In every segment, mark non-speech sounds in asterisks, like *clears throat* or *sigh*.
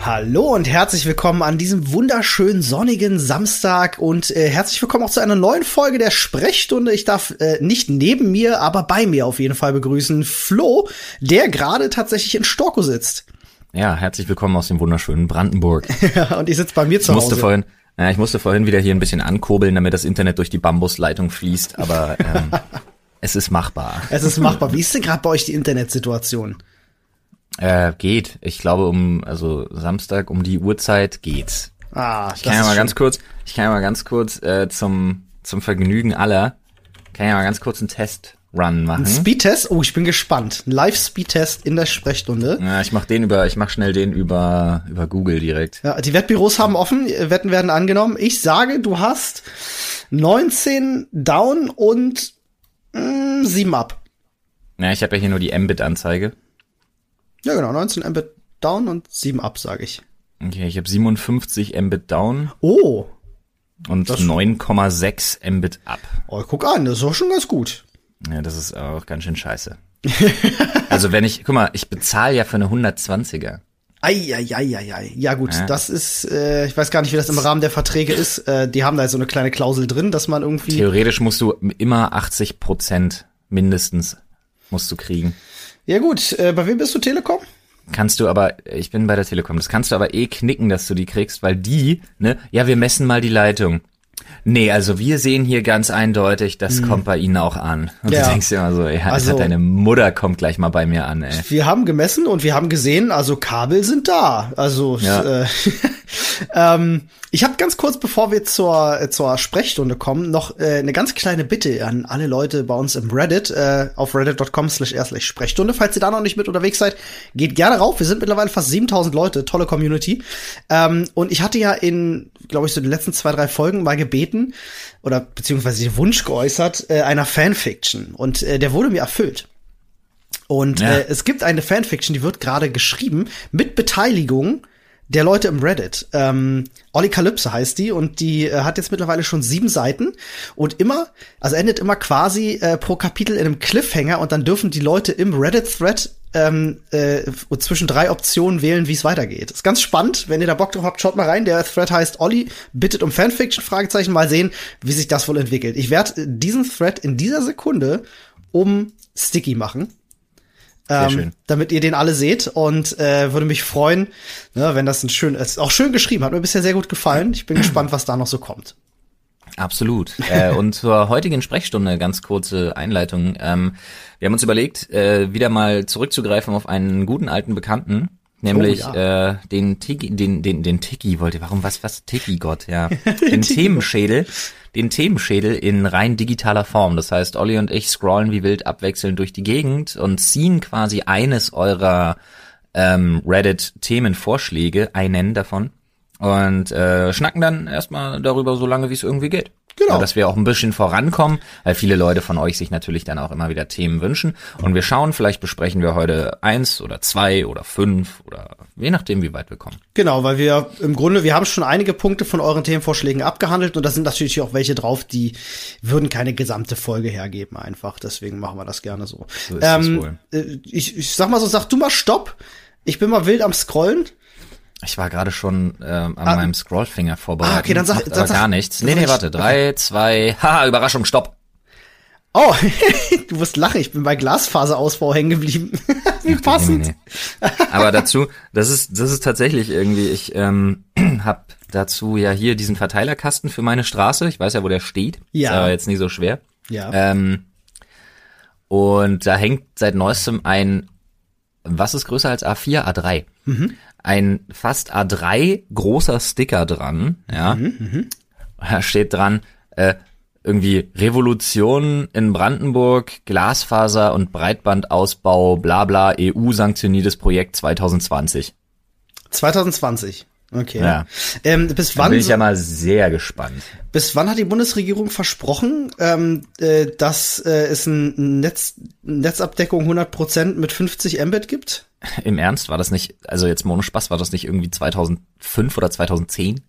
Hallo und herzlich willkommen an diesem wunderschönen sonnigen Samstag und äh, herzlich willkommen auch zu einer neuen Folge der Sprechstunde. Ich darf äh, nicht neben mir, aber bei mir auf jeden Fall begrüßen Flo, der gerade tatsächlich in Storko sitzt. Ja, herzlich willkommen aus dem wunderschönen Brandenburg. *laughs* ja, und ich sitze bei mir zu ich musste Hause. Vorhin, ja, ich musste vorhin wieder hier ein bisschen ankurbeln, damit das Internet durch die Bambusleitung fließt, aber ähm, *laughs* es ist machbar. Es ist machbar. Wie ist denn gerade bei euch die Internetsituation? Äh, geht. Ich glaube um, also Samstag um die Uhrzeit geht's. Ah, Ich kann ja mal ganz kurz, ich kann ja mal ganz kurz äh, zum zum Vergnügen aller, kann ja mal ganz kurz einen Test-Run machen. Speedtest? Oh, ich bin gespannt. Ein Live-Speedtest in der Sprechstunde. Ja, ich mach den über, ich mach schnell den über über Google direkt. Ja, die Wettbüros haben offen, Wetten werden angenommen. Ich sage, du hast 19 down und mh, 7 up. Ja, ich habe ja hier nur die Mbit-Anzeige. Ja, genau, 19 Mbit down und 7 up, sage ich. Okay, ich habe 57 Mbit down Oh, und 9,6 Mbit up. oh, guck an, das ist doch schon ganz gut. Ja, das ist auch ganz schön scheiße. *laughs* also wenn ich, guck mal, ich bezahle ja für eine 120er. Eieieiei. Ja gut, Ja. das ist, äh, ich weiß gar nicht, wie das im Rahmen der Verträge ist. Äh, die haben da so eine kleine Klausel drin, dass man irgendwie. Theoretisch musst du immer 80 Prozent mindestens musst du kriegen. Ja gut, äh, bei wem bist du Telekom? Kannst du aber, ich bin bei der Telekom, das kannst du aber eh knicken, dass du die kriegst, weil die, ne, ja, wir messen mal die Leitung. Nee, also wir sehen hier ganz eindeutig, das kommt bei ihnen auch an. Und. Ja. du denkst dir immer so, ja, Also- deine Mutter kommt gleich mal bei mir an, ey. Wir haben gemessen und wir haben gesehen, also Kabel sind da. Also Ja. äh, *laughs* ähm, ich habe ganz kurz, bevor wir zur äh, zur Sprechstunde kommen, noch äh, eine ganz kleine Bitte an alle Leute bei uns im Reddit äh, auf reddit.com slash Sprechstunde. Falls ihr da noch nicht mit unterwegs seid, geht gerne rauf. Wir sind mittlerweile fast 7000 Leute, tolle Community. Ähm, und ich hatte ja in, glaube ich, so den letzten zwei drei Folgen mal gebeten oder beziehungsweise den Wunsch geäußert äh, einer Fanfiction und äh, der wurde mir erfüllt. Und Ja. äh, es gibt eine Fanfiction, die wird gerade geschrieben mit Beteiligung der Leute im Reddit. Ähm, Olli Kalypse heißt die und die äh, hat jetzt mittlerweile schon sieben Seiten und immer, also endet immer quasi äh, pro Kapitel in einem Cliffhanger und dann dürfen die Leute im Reddit-Thread ähm, äh, zwischen drei Optionen wählen, wie es weitergeht. Ist ganz spannend, wenn ihr da Bock drauf habt, schaut mal rein. Der Thread heißt Olli bittet um Fanfiction, Fragezeichen, mal sehen, wie sich das wohl entwickelt. Ich werde diesen Thread in dieser Sekunde um Sticky machen ähm, damit ihr den alle seht und äh, würde mich freuen, ne, wenn das ein schön ist. Auch schön geschrieben, hat mir bisher sehr gut gefallen. Ich bin gespannt, was da noch so kommt. Absolut. äh, *laughs* und zur heutigen Sprechstunde ganz kurze Einleitung. Ähm, wir haben uns überlegt, äh, wieder mal zurückzugreifen auf einen guten alten Bekannten, nämlich Oh, äh, den Tiki, den den den Tiki wollte. Warum was was Tiki Gott? Ja, *laughs* den Themenschädel, den Themenschädel in rein digitaler Form. Das heißt, Olli und ich scrollen wie wild abwechselnd durch die Gegend und ziehen quasi eines eurer ähm, Reddit-Themenvorschläge, einen davon, und äh, schnacken dann erstmal darüber so lange, wie es irgendwie geht. Genau. Ja, dass wir auch ein bisschen vorankommen, weil viele Leute von euch sich natürlich dann auch immer wieder Themen wünschen. Und wir schauen, vielleicht besprechen wir heute eins oder zwei oder fünf oder je nachdem, wie weit wir kommen. Genau, weil wir im Grunde, wir haben schon einige Punkte von euren Themenvorschlägen abgehandelt und da sind natürlich auch welche drauf, die würden keine gesamte Folge hergeben einfach. Deswegen machen wir das gerne so. So wohl. äh, Ich, ich sag mal so, sag du mal Stopp. Ich bin mal wild am Scrollen. Ich war gerade schon ähm, an meinem Scrollfinger vorbereitet. Ah, okay, dann sag- dann aber sag- gar nichts. Nee, nee, warte. Drei, zwei, *laughs* haha, Überraschung, stopp. Oh, *laughs* du wirst lachen, ich bin bei Glasfaserausbau hängen geblieben. *laughs* Wie passend. Nee, nee. Aber dazu, das ist, das ist tatsächlich irgendwie, ich ähm, *clears throat* habe dazu ja hier diesen Verteilerkasten für meine Straße. Ich weiß ja, wo der steht. Ja. Ist aber jetzt nicht so schwer. Ja. Ähm, und da hängt seit neuestem ein, was ist größer als A4? A3. Ein fast A3 großer Sticker dran, ja. Da steht dran, äh, irgendwie Revolution in Brandenburg, Glasfaser und Breitbandausbau, bla bla, EU sanktioniertes Projekt 2020. 2020. Okay. Ja. Ähm, bis Da wann? bin ich ja mal sehr gespannt. Bis wann hat die Bundesregierung versprochen, ähm, äh, dass äh, es ein Netz, Netzabdeckung 100% mit 50 Mbit gibt? Im Ernst war das nicht, also jetzt ohne Spaß, war das nicht irgendwie 2005 oder 2010?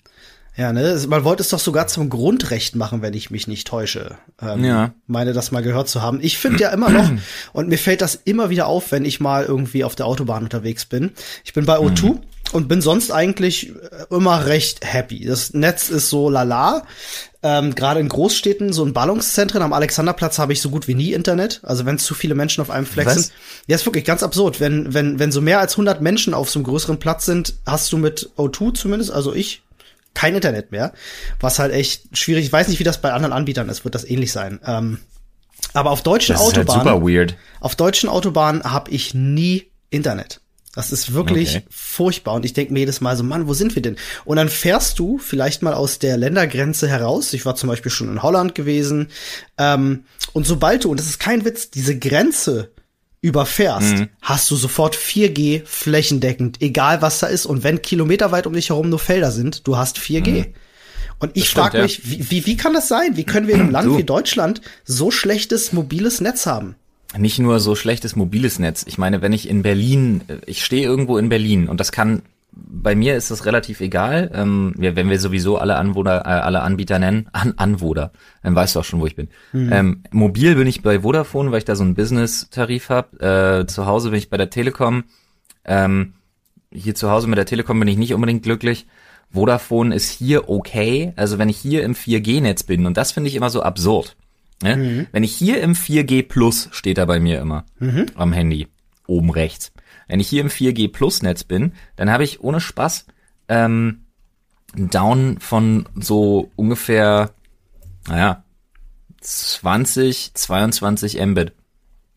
Ja, ne? Man wollte es doch sogar zum Grundrecht machen, wenn ich mich nicht täusche. Ähm, Ja. Meine, das mal gehört zu haben. Ich finde ja immer noch, *clears throat* und mir fällt das immer wieder auf, wenn ich mal irgendwie auf der Autobahn unterwegs bin. Ich bin bei O2 und bin sonst eigentlich äh, immer recht happy. Das Netz ist so lala. Ähm, Gerade in Großstädten, so in Ballungszentren am Alexanderplatz habe ich so gut wie nie Internet. Also wenn zu viele Menschen auf einem Fleck Was? sind. Ja, ist wirklich ganz absurd. Wenn, wenn, wenn so mehr als 100 Menschen auf so einem größeren Platz sind, hast du mit O2 zumindest, also ich, kein Internet mehr. Was halt echt schwierig. Ich weiß nicht, wie das bei anderen Anbietern ist. Wird das ähnlich sein. Ähm, aber auf deutschen Das ist halt Autobahnen, super weird. auf deutschen Autobahnen habe ich nie Internet. Das ist wirklich Okay. furchtbar. Und ich denke mir jedes Mal so, Mann, wo sind wir denn? Und dann fährst du vielleicht mal aus der Ländergrenze heraus. Ich war zum Beispiel schon in Holland gewesen. Ähm, und sobald du, und das ist kein Witz, diese Grenze überfährst, Mhm. hast du sofort 4G flächendeckend, egal was da ist. Und wenn kilometerweit um dich herum nur Felder sind, du hast 4G. Und ich Mhm. frage ja. mich, wie, wie, wie kann das sein? Wie können wir in einem Land Du. wie Deutschland so schlechtes mobiles Netz haben? Nicht nur so schlechtes mobiles Netz. Ich meine, wenn ich in Berlin, äh, ich stehe irgendwo in Berlin und das kann, bei mir ist das relativ egal, ähm, wenn wir sowieso alle Anwohner, äh, alle Anbieter nennen, *laughs* An Anwohner, dann weißt du auch schon, wo ich bin. Ähm, mobil bin ich bei Vodafone, weil ich da so einen Business-Tarif habe. Äh, zu Hause bin ich bei der Telekom. Ähm, hier zu Hause mit der Telekom bin ich nicht unbedingt glücklich. Vodafone ist hier okay. Also wenn ich hier im 4G-Netz bin, und das finde ich immer so absurd. Ne? Wenn ich hier im 4G Plus, steht da bei mir immer am Handy, oben rechts. Wenn ich hier im 4G Plus Netz bin, dann habe ich ohne Spaß ähm, einen Down von so ungefähr, naja, 20, 22 Mbit.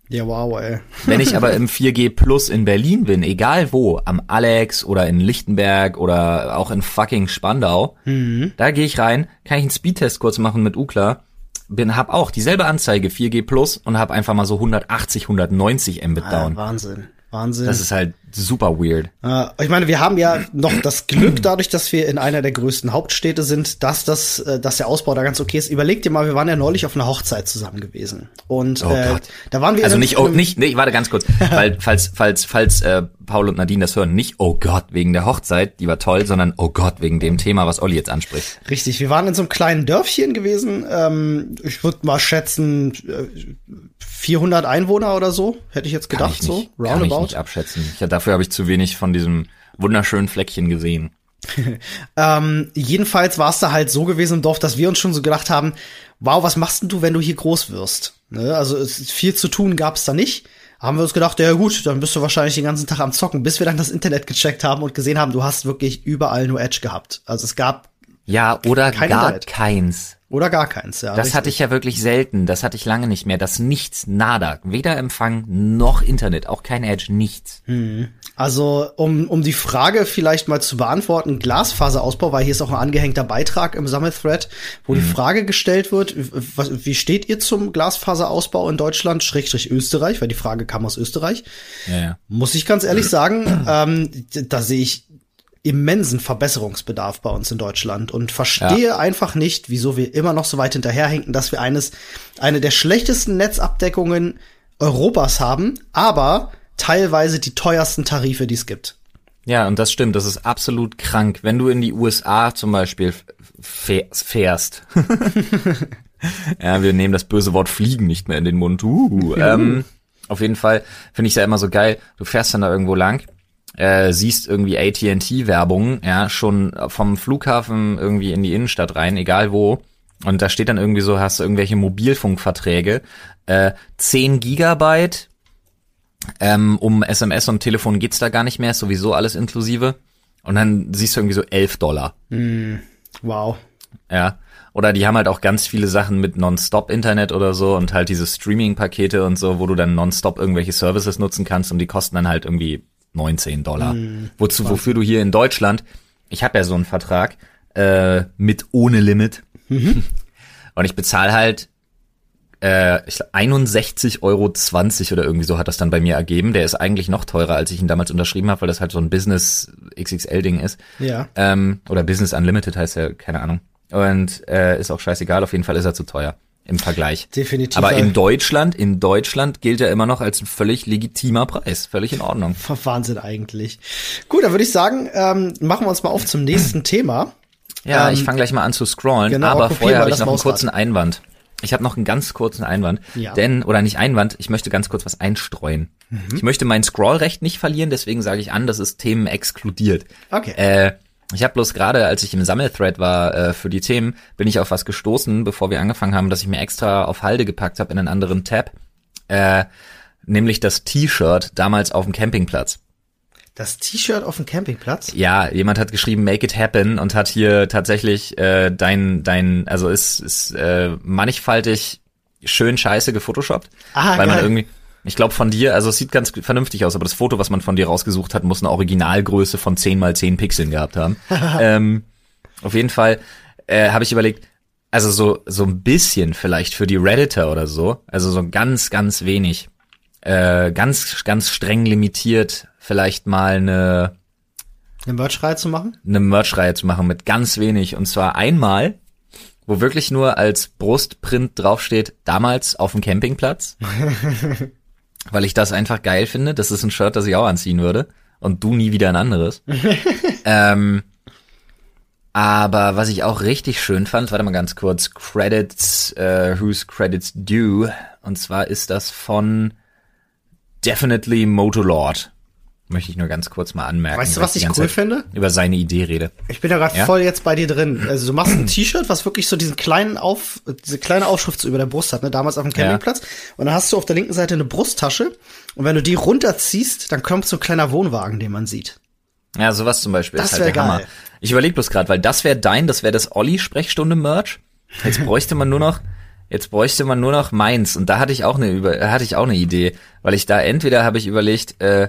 Ja, wow, ey. Wenn ich *laughs* aber im 4G Plus in Berlin bin, egal wo, am Alex oder in Lichtenberg oder auch in fucking Spandau, da gehe ich rein, kann ich einen Speedtest kurz machen mit Ukla, bin hab auch dieselbe Anzeige 4G Plus und hab einfach mal so 180, 190 Mbit Ah, down. Wahnsinn. Wahnsinn. Das ist halt super weird. Äh, ich meine, wir haben ja noch das Glück dadurch, dass wir in einer der größten Hauptstädte sind, dass das, äh, dass der Ausbau da ganz okay ist. Überleg dir mal, wir waren ja neulich auf einer Hochzeit zusammen gewesen. Und Oh äh, da waren wir Also nicht, oh, nicht, nee, warte ganz kurz, *laughs* weil, falls, falls, falls äh, Paul und Nadine das hören, nicht oh Gott wegen der Hochzeit, die war toll, sondern oh Gott wegen dem Thema, was Olli jetzt anspricht. Richtig, wir waren in so einem kleinen Dörfchen gewesen. Ähm, ich würde mal schätzen äh, 400 Einwohner oder so, hätte ich jetzt gedacht ich nicht, so, kann ich roundabout. nicht abschätzen. Ich, dafür habe ich zu wenig von diesem wunderschönen Fleckchen gesehen. *laughs* Ähm, jedenfalls war es da halt so gewesen im Dorf, dass wir uns schon so gedacht haben, wow, was machst denn du, wenn du hier groß wirst? Ne? Also es, viel zu tun gab es da nicht. Haben wir uns gedacht, ja gut, dann bist du wahrscheinlich den ganzen Tag am Zocken, bis wir dann das Internet gecheckt haben und gesehen haben, du hast wirklich überall nur Edge gehabt. Also es gab Ja, oder gar Internet. keins. Oder gar keins. Ja, Das richtig. hatte ich ja wirklich selten. Das hatte ich lange nicht mehr. Das nichts, nada. Weder Empfang noch Internet. Auch kein Edge, nichts. Also, um, um die Frage vielleicht mal zu beantworten, Glasfaserausbau, weil hier ist auch ein angehängter Beitrag im Sammelthread, wo die Frage gestellt wird, was, wie steht ihr zum Glasfaserausbau in Deutschland, Schrägstrich Österreich, weil die Frage kam aus Österreich. Ja, ja. Muss ich ganz ehrlich sagen, *clears throat* ähm, da sehe ich immensen Verbesserungsbedarf bei uns in Deutschland und verstehe einfach nicht, wieso wir immer noch so weit hinterherhinken, dass wir eines, eine der schlechtesten Netzabdeckungen Europas haben, aber teilweise die teuersten Tarife, die es gibt. Ja, und das stimmt. Das ist absolut krank. Wenn du in die USA zum Beispiel fäh- fährst. *laughs* ja, wir nehmen das böse Wort fliegen nicht mehr in den Mund. Uh, *laughs* ähm, auf jeden Fall finde ich ja immer so geil. Du fährst dann da irgendwo lang, äh, siehst irgendwie AT&T-Werbung, ja, schon vom Flughafen irgendwie in die Innenstadt rein, egal wo. Und da steht dann irgendwie so, hast du irgendwelche Mobilfunkverträge, äh, 10 Gigabyte, ähm, um SMS und Telefon geht's da gar nicht mehr, ist sowieso alles inklusive. Und dann siehst du irgendwie so 11 Dollar. Wow. Ja. Oder die haben halt auch ganz viele Sachen mit Nonstop-Internet oder so und halt diese Streaming-Pakete und so, wo du dann nonstop irgendwelche Services nutzen kannst und die kosten dann halt irgendwie 19 Dollar. Wozu, wofür du hier in Deutschland, ich habe ja so einen Vertrag äh, mit ohne Limit *laughs* und ich bezahle halt äh, ich glaub, 61,20 Euro oder irgendwie so hat das dann bei mir ergeben. Der ist eigentlich noch teurer, als ich ihn damals unterschrieben habe, weil das halt so ein Business XXL-Ding ist. Ja. Ähm, oder Business Unlimited heißt ja, keine Ahnung. Und äh, ist auch scheißegal, auf jeden Fall ist er zu teuer im Vergleich. Definitiv. Aber in Deutschland, in Deutschland gilt er immer noch als ein völlig legitimer Preis, völlig in Ordnung. *laughs* Wahnsinn eigentlich. Gut, dann würde ich sagen, ähm, machen wir uns mal auf zum nächsten Thema. Ja, Ähm, ich fange gleich mal an zu scrollen, genau, aber vorher habe ich das noch einen kurzen Einwand. Ich habe noch einen ganz kurzen Einwand, Ja. denn oder nicht Einwand, ich möchte ganz kurz was einstreuen. Mhm. Ich möchte mein Scrollrecht nicht verlieren, deswegen sage ich an, dass es Themen exkludiert. Okay. Äh, ich habe bloß gerade, als ich im Sammelthread war äh, für die Themen, bin ich auf was gestoßen, bevor wir angefangen haben, dass ich mir extra auf Halde gepackt habe in einen anderen Tab, äh, nämlich das T-Shirt damals auf dem Campingplatz. Das T-Shirt auf dem Campingplatz? Ja, jemand hat geschrieben Make it happen und hat hier tatsächlich äh, dein dein also ist ist äh, mannigfaltig schön scheiße gefotoshoppt, Ah, weil man geil. irgendwie ich glaube von dir, also es sieht ganz vernünftig aus, aber das Foto, was man von dir rausgesucht hat, muss eine Originalgröße von 10 mal 10 Pixeln gehabt haben. *laughs* ähm, auf jeden Fall äh, habe ich überlegt, also so so ein bisschen vielleicht für die Redditor oder so, also so ganz ganz wenig, äh, ganz ganz streng limitiert, vielleicht mal eine Eine Merch-Reihe zu machen? eine Merch-Reihe zu machen mit ganz wenig. Und zwar einmal, wo wirklich nur als Brustprint draufsteht, damals auf dem Campingplatz. *laughs* weil ich das einfach geil finde. Das ist ein Shirt, das ich auch anziehen würde. Und du nie wieder ein anderes. *laughs* ähm, aber was ich auch richtig schön fand, warte mal ganz kurz, Credits, äh, whose credits due. Und zwar ist das von Definitely Motolord. Möchte ich nur ganz kurz mal anmerken. Weißt du, was ich cool Zeit finde? Über seine Idee rede. Ich bin da gerade Ja? voll jetzt bei dir drin. Also du machst ein T-Shirt, was wirklich so diesen kleinen Auf, diese kleine Aufschrift so über der Brust hat, ne? Damals auf dem Ja. Campingplatz. Und dann hast du auf der linken Seite eine Brusttasche. Und wenn du die runterziehst, dann kommt so ein kleiner Wohnwagen, den man sieht. Ja, sowas zum Beispiel Das ist halt der Hammer. geil. Ich überlege bloß gerade, weil das wäre dein, das wäre das Olli-Sprechstunde-Merch. Jetzt bräuchte man nur noch, jetzt bräuchte man nur noch meins. Und da hatte ich auch eine, über, hatte ich auch eine Idee, weil ich da entweder habe ich überlegt, äh,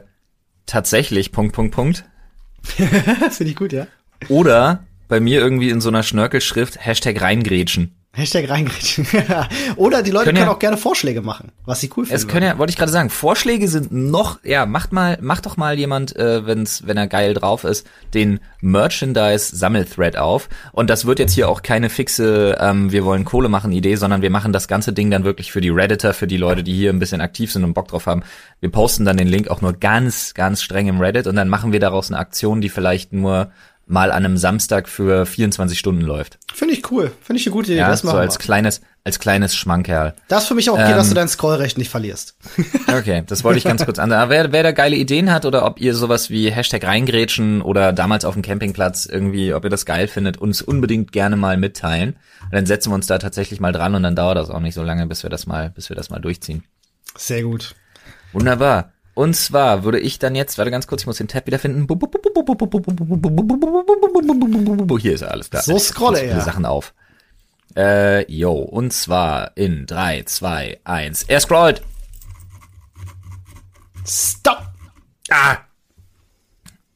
tatsächlich Punkt Punkt Punkt *laughs* Finde ich gut, ja. oder bei mir irgendwie in so einer Schnörkelschrift Hashtag reingrätschen. Hashtag reingrätschen. *laughs* Oder die Leute Können können, ja- auch gerne Vorschläge machen, was sie cool finden. Es können ja, wollte ich gerade sagen, Vorschläge sind noch, ja, macht mal, macht doch mal jemand, äh, wenn's, wenn er geil drauf ist, den Merchandise-Sammelthread auf. Und das wird jetzt hier auch keine fixe, ähm, wir wollen Kohle machen Idee, sondern wir machen das ganze Ding dann wirklich für die Redditor, für die Leute, die hier ein bisschen aktiv sind und Bock drauf haben. Wir posten dann den Link auch nur ganz, ganz streng im Reddit und dann machen wir daraus eine Aktion, die vielleicht nur mal an einem Samstag für 24 Stunden läuft. Finde ich cool. Finde ich eine gute Idee. Ja, das so als wir. kleines, als kleines Schmankerl. Das ist für mich auch okay, dass Ähm, du dein Scrollrecht nicht verlierst. *laughs* Okay, das wollte ich ganz kurz an. Aber wer, wer da geile Ideen hat oder ob ihr sowas wie Hashtag reingrätschen oder damals auf dem Campingplatz irgendwie, ob ihr das geil findet, uns unbedingt gerne mal mitteilen. Und dann setzen wir uns da tatsächlich mal dran und dann dauert das auch nicht so lange, bis wir das mal, bis wir das mal durchziehen. Sehr gut. Wunderbar. Und zwar würde ich dann jetzt, warte ganz kurz, ich muss den Tab wiederfinden. Hier ist er, alles klar. So scrolle er. Sachen auf. Äh, yo, und zwar in drei, zwei, eins. Er scrollt. Stop! Ah!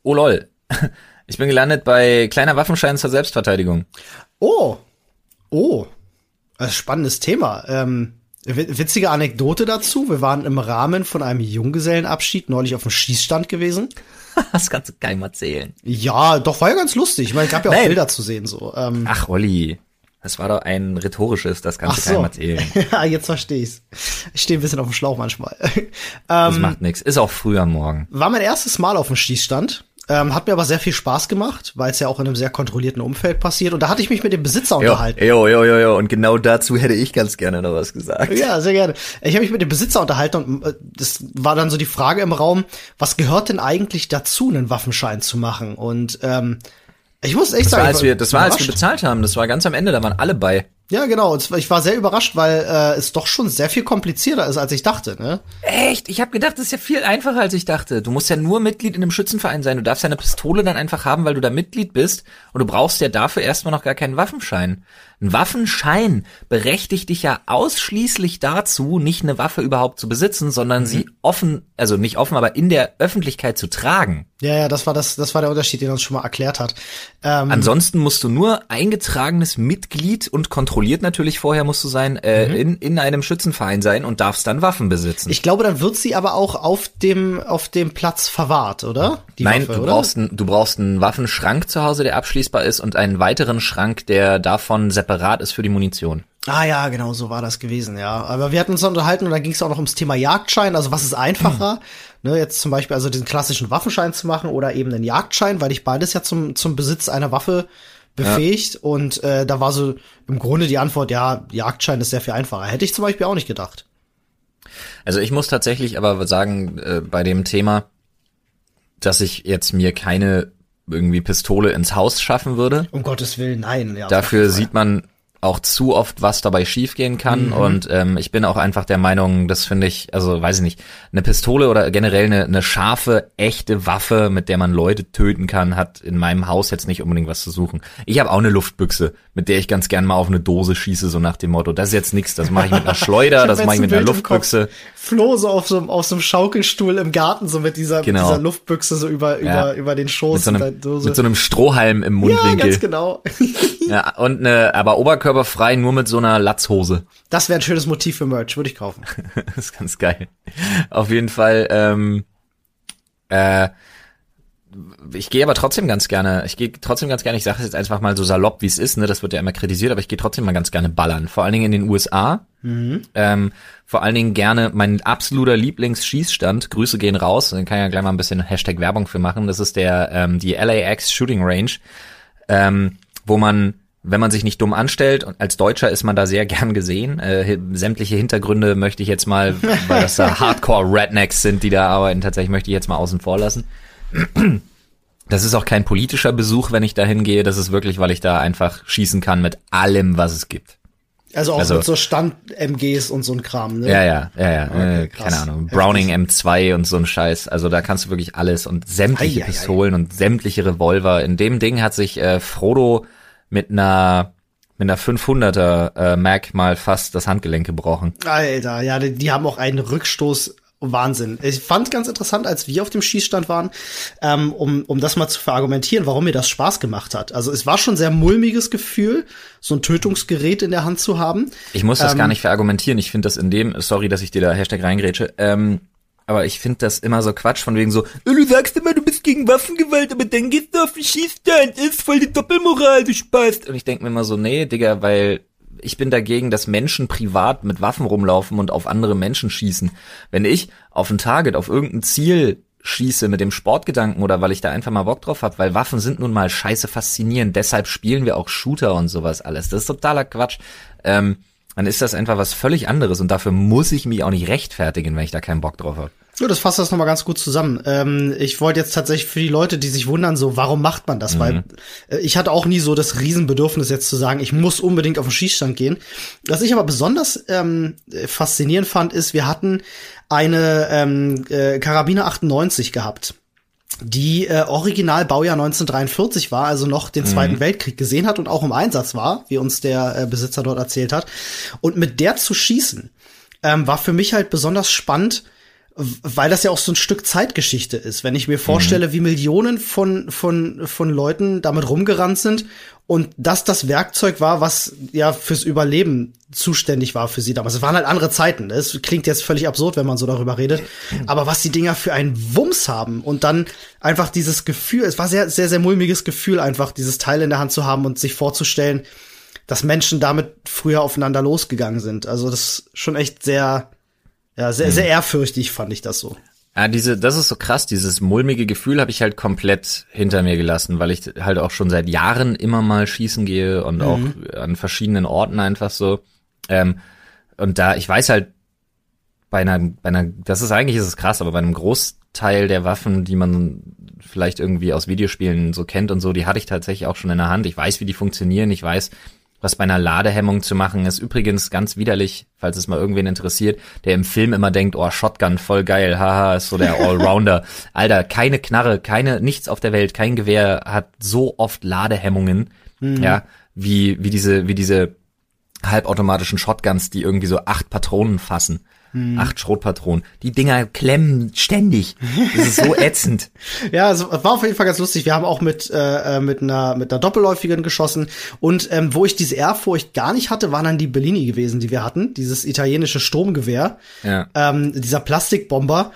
Oh lol. Ich bin gelandet bei kleiner Waffenschein zur Selbstverteidigung. Oh. Oh. Das ist ein spannendes Thema. Ähm, witzige Anekdote dazu. Wir waren im Rahmen von einem Junggesellenabschied neulich auf dem Schießstand gewesen. *laughs* Das kannst du keinem erzählen. Ja, doch, war ja ganz lustig. Ich meine, es gab ja auch Nein. Bilder zu sehen, so. Ähm, Ach, Olli. Das war doch ein rhetorisches, das kannst du keinem so. erzählen. *laughs* Ja, Jetzt verstehe ich's. Ich stehe ein bisschen auf dem Schlauch manchmal. *laughs* Das ähm, macht nix. Ist auch früh am Morgen. war mein erstes Mal auf dem Schießstand. Ähm, hat mir aber sehr viel Spaß gemacht, weil es ja auch in einem sehr kontrollierten Umfeld passiert. Und da hatte ich mich mit dem Besitzer unterhalten. jo, jo, jo, jo. Und genau dazu hätte ich ganz gerne noch was gesagt. Ja, sehr gerne. Ich habe mich mit dem Besitzer unterhalten und äh, das war dann so die Frage im Raum, was gehört denn eigentlich dazu, einen Waffenschein zu machen? Und ähm, ich muss echt Das war, sagen, als ich wir, das war, als wir bezahlt haben. Das war ganz am Ende, da waren alle bei. Ja, genau. Ich war sehr überrascht, weil äh, es doch schon sehr viel komplizierter ist, als ich dachte. Ne? Echt? Ich habe gedacht, das ist ja viel einfacher, als ich dachte. Du musst ja nur Mitglied in einem Schützenverein sein. Du darfst ja eine Pistole dann einfach haben, weil du da Mitglied bist. Und du brauchst ja dafür erstmal noch gar keinen Waffenschein. Ein Waffenschein berechtigt dich ja ausschließlich dazu, nicht eine Waffe überhaupt zu besitzen, sondern Mhm. sie offen, also nicht offen, aber in der Öffentlichkeit zu tragen. Ja, ja, das war das, das war der Unterschied, den er uns schon mal erklärt hat. Ähm, Ansonsten musst du nur eingetragenes Mitglied und kontrolliert natürlich vorher musst du sein, äh, in, in einem Schützenverein sein und darfst dann Waffen besitzen. Mhm. ich glaube, dann wird sie aber auch auf dem auf dem Platz verwahrt, oder? Die Nein, Waffe, du oder? brauchst einen, du brauchst einen Waffenschrank zu Hause, der abschließbar ist und einen weiteren Schrank, der davon separat ist für die Munition. Ah ja, genau, so war das gewesen, ja. Aber wir hatten uns unterhalten und dann ging es auch noch ums Thema Jagdschein. Also was ist einfacher? ne, jetzt zum Beispiel also diesen klassischen Waffenschein zu machen oder eben einen Jagdschein, weil dich beides ja zum, zum Besitz einer Waffe befähigt. Ja. Und äh, da war so im Grunde die Antwort, ja, Jagdschein ist sehr viel einfacher. Hätte ich zum Beispiel auch nicht gedacht. Also ich muss tatsächlich aber sagen, äh, bei dem Thema, dass ich jetzt mir keine irgendwie Pistole ins Haus schaffen würde. Um Gottes Willen, nein. Ja, Dafür sieht man auch zu oft, was dabei schiefgehen kann. Mhm. Und ähm, ich bin auch einfach der Meinung, das finde ich, also weiß ich nicht, eine Pistole oder generell eine, eine scharfe, echte Waffe, mit der man Leute töten kann, hat in meinem Haus jetzt nicht unbedingt was zu suchen. Ich habe auch eine Luftbüchse, mit der ich ganz gern mal auf eine Dose schieße, so nach dem Motto, das ist jetzt nichts, das mache ich mit einer *laughs* Schleuder, das mache ich mit einer Luftbüchse. Flo so auf so, auf so einem Schaukelstuhl im Garten, so mit dieser, genau. dieser Luftbüchse so über, ja. über, über den Schoß. Mit so, einem, mit so einem Strohhalm im Mundwinkel. Ja, ganz genau. *laughs* ja, und eine, aber oberkörperfrei nur mit so einer Latzhose. Das wäre ein schönes Motiv für Merch, würde ich kaufen. *laughs* das ist ganz geil. Auf jeden Fall, ähm, äh, ich gehe aber trotzdem ganz gerne, ich gehe trotzdem ganz gerne, ich sage es jetzt einfach mal so salopp, wie es ist, ne, das wird ja immer kritisiert, aber ich gehe trotzdem mal ganz gerne ballern. Vor allen Dingen in den USA. Mhm. Ähm, vor allen Dingen gerne mein absoluter Lieblingsschießstand, Grüße gehen raus, dann kann ich ja gleich mal ein bisschen Hashtag Werbung für machen. Das ist der, ähm, die LAX Shooting Range, ähm, wo man wenn man sich nicht dumm anstellt, und als Deutscher ist man da sehr *laughs* gern gesehen. Äh, sämtliche Hintergründe möchte ich jetzt mal, weil das da *laughs* Hardcore-Rednecks sind, die da arbeiten, tatsächlich möchte ich jetzt mal außen vor lassen. Das ist auch kein politischer Besuch, wenn ich da hingehe. Das ist wirklich, weil ich da einfach schießen kann mit allem, was es gibt. Also auch also, mit so Stand-MGs und so ein Kram, ne? Ja, ja, ja, ja. Okay, äh, keine Ahnung. Browning M2 und so ein Scheiß. Also da kannst du wirklich alles und sämtliche ei, Pistolen ei, ei. und sämtliche Revolver. In dem Ding hat sich äh, Frodo mit einer mit einer 500er äh, Mac mal fast das Handgelenk gebrochen. Alter, ja, die, die haben auch einen Rückstoß Wahnsinn. Ich fand ganz interessant, als wir auf dem Schießstand waren, ähm, um, um das mal zu verargumentieren, warum mir das Spaß gemacht hat. Also es war schon sehr mulmiges Gefühl, so ein Tötungsgerät in der Hand zu haben. Ich muss das ähm, gar nicht verargumentieren. Ich finde das in dem, sorry, dass ich dir da Hashtag reingrätsche, ähm, aber ich finde das immer so Quatsch, von wegen so, du sagst immer, du bist gegen Waffengewalt, aber dann gehst du auf den Schießstand, ist voll die Doppelmoral, du Spaß. Und ich denke mir immer so, nee, Digga, weil ich bin dagegen, dass Menschen privat mit Waffen rumlaufen und auf andere Menschen schießen. Wenn ich auf ein Target, auf irgendein Ziel schieße mit dem Sportgedanken oder weil ich da einfach mal Bock drauf habe, weil Waffen sind nun mal scheiße faszinierend, deshalb spielen wir auch Shooter und sowas alles. Das ist totaler Quatsch. Ähm, dann ist das einfach was völlig anderes und dafür muss ich mich auch nicht rechtfertigen, wenn ich da keinen Bock drauf habe. Ja, das fasst das nochmal ganz gut zusammen. Ähm, ich wollte jetzt tatsächlich für die Leute, die sich wundern, so, warum macht man das? Mhm. Weil äh, ich hatte auch nie so das Riesenbedürfnis jetzt zu sagen, ich muss unbedingt auf den Schießstand gehen. Was ich aber besonders ähm, faszinierend fand, ist, wir hatten eine ähm, äh, Karabiner 98 gehabt die äh, original Baujahr 1943 war, also noch den Zweiten mhm. Weltkrieg gesehen hat und auch im Einsatz war, wie uns der äh, Besitzer dort erzählt hat. Und mit der zu schießen, ähm, war für mich halt besonders spannend, weil das ja auch so ein Stück Zeitgeschichte ist. Wenn ich mir vorstelle, mhm. wie Millionen von, von, von Leuten damit rumgerannt sind und das das Werkzeug war, was ja fürs Überleben zuständig war für sie damals. Es waren halt andere Zeiten. Es klingt jetzt völlig absurd, wenn man so darüber redet. Aber was die Dinger für einen Wumms haben und dann einfach dieses Gefühl, es war sehr, sehr, sehr mulmiges Gefühl, einfach dieses Teil in der Hand zu haben und sich vorzustellen, dass Menschen damit früher aufeinander losgegangen sind. Also das ist schon echt sehr, ja, sehr, sehr mhm. ehrfürchtig fand ich das so. Ja, diese, das ist so krass, dieses mulmige Gefühl habe ich halt komplett hinter mir gelassen, weil ich halt auch schon seit Jahren immer mal schießen gehe und mhm. auch an verschiedenen Orten einfach so. Ähm, und da, ich weiß halt, bei einer, bei einer, das ist eigentlich ist es krass, aber bei einem Großteil der Waffen, die man vielleicht irgendwie aus Videospielen so kennt und so, die hatte ich tatsächlich auch schon in der Hand. Ich weiß, wie die funktionieren. Ich weiß, was bei einer Ladehemmung zu machen ist. Übrigens ganz widerlich, falls es mal irgendwen interessiert, der im Film immer denkt, oh, Shotgun, voll geil, haha, ist so der *laughs* Allrounder. Alter, keine Knarre, keine, nichts auf der Welt, kein Gewehr hat so oft Ladehemmungen, mhm. ja, wie, wie diese, wie diese halbautomatischen Shotguns, die irgendwie so acht Patronen fassen. Hm. Acht Schrotpatronen. Die Dinger klemmen ständig. Das ist so *laughs* ätzend. ja, also war auf jeden Fall ganz lustig. Wir haben auch mit äh, äh, mit einer mit einer doppelläufigen geschossen und ähm, wo ich diese Ehrfurcht gar nicht hatte, waren dann die Bellini gewesen, die wir hatten, dieses italienische Sturmgewehr, ja. ähm, dieser Plastikbomber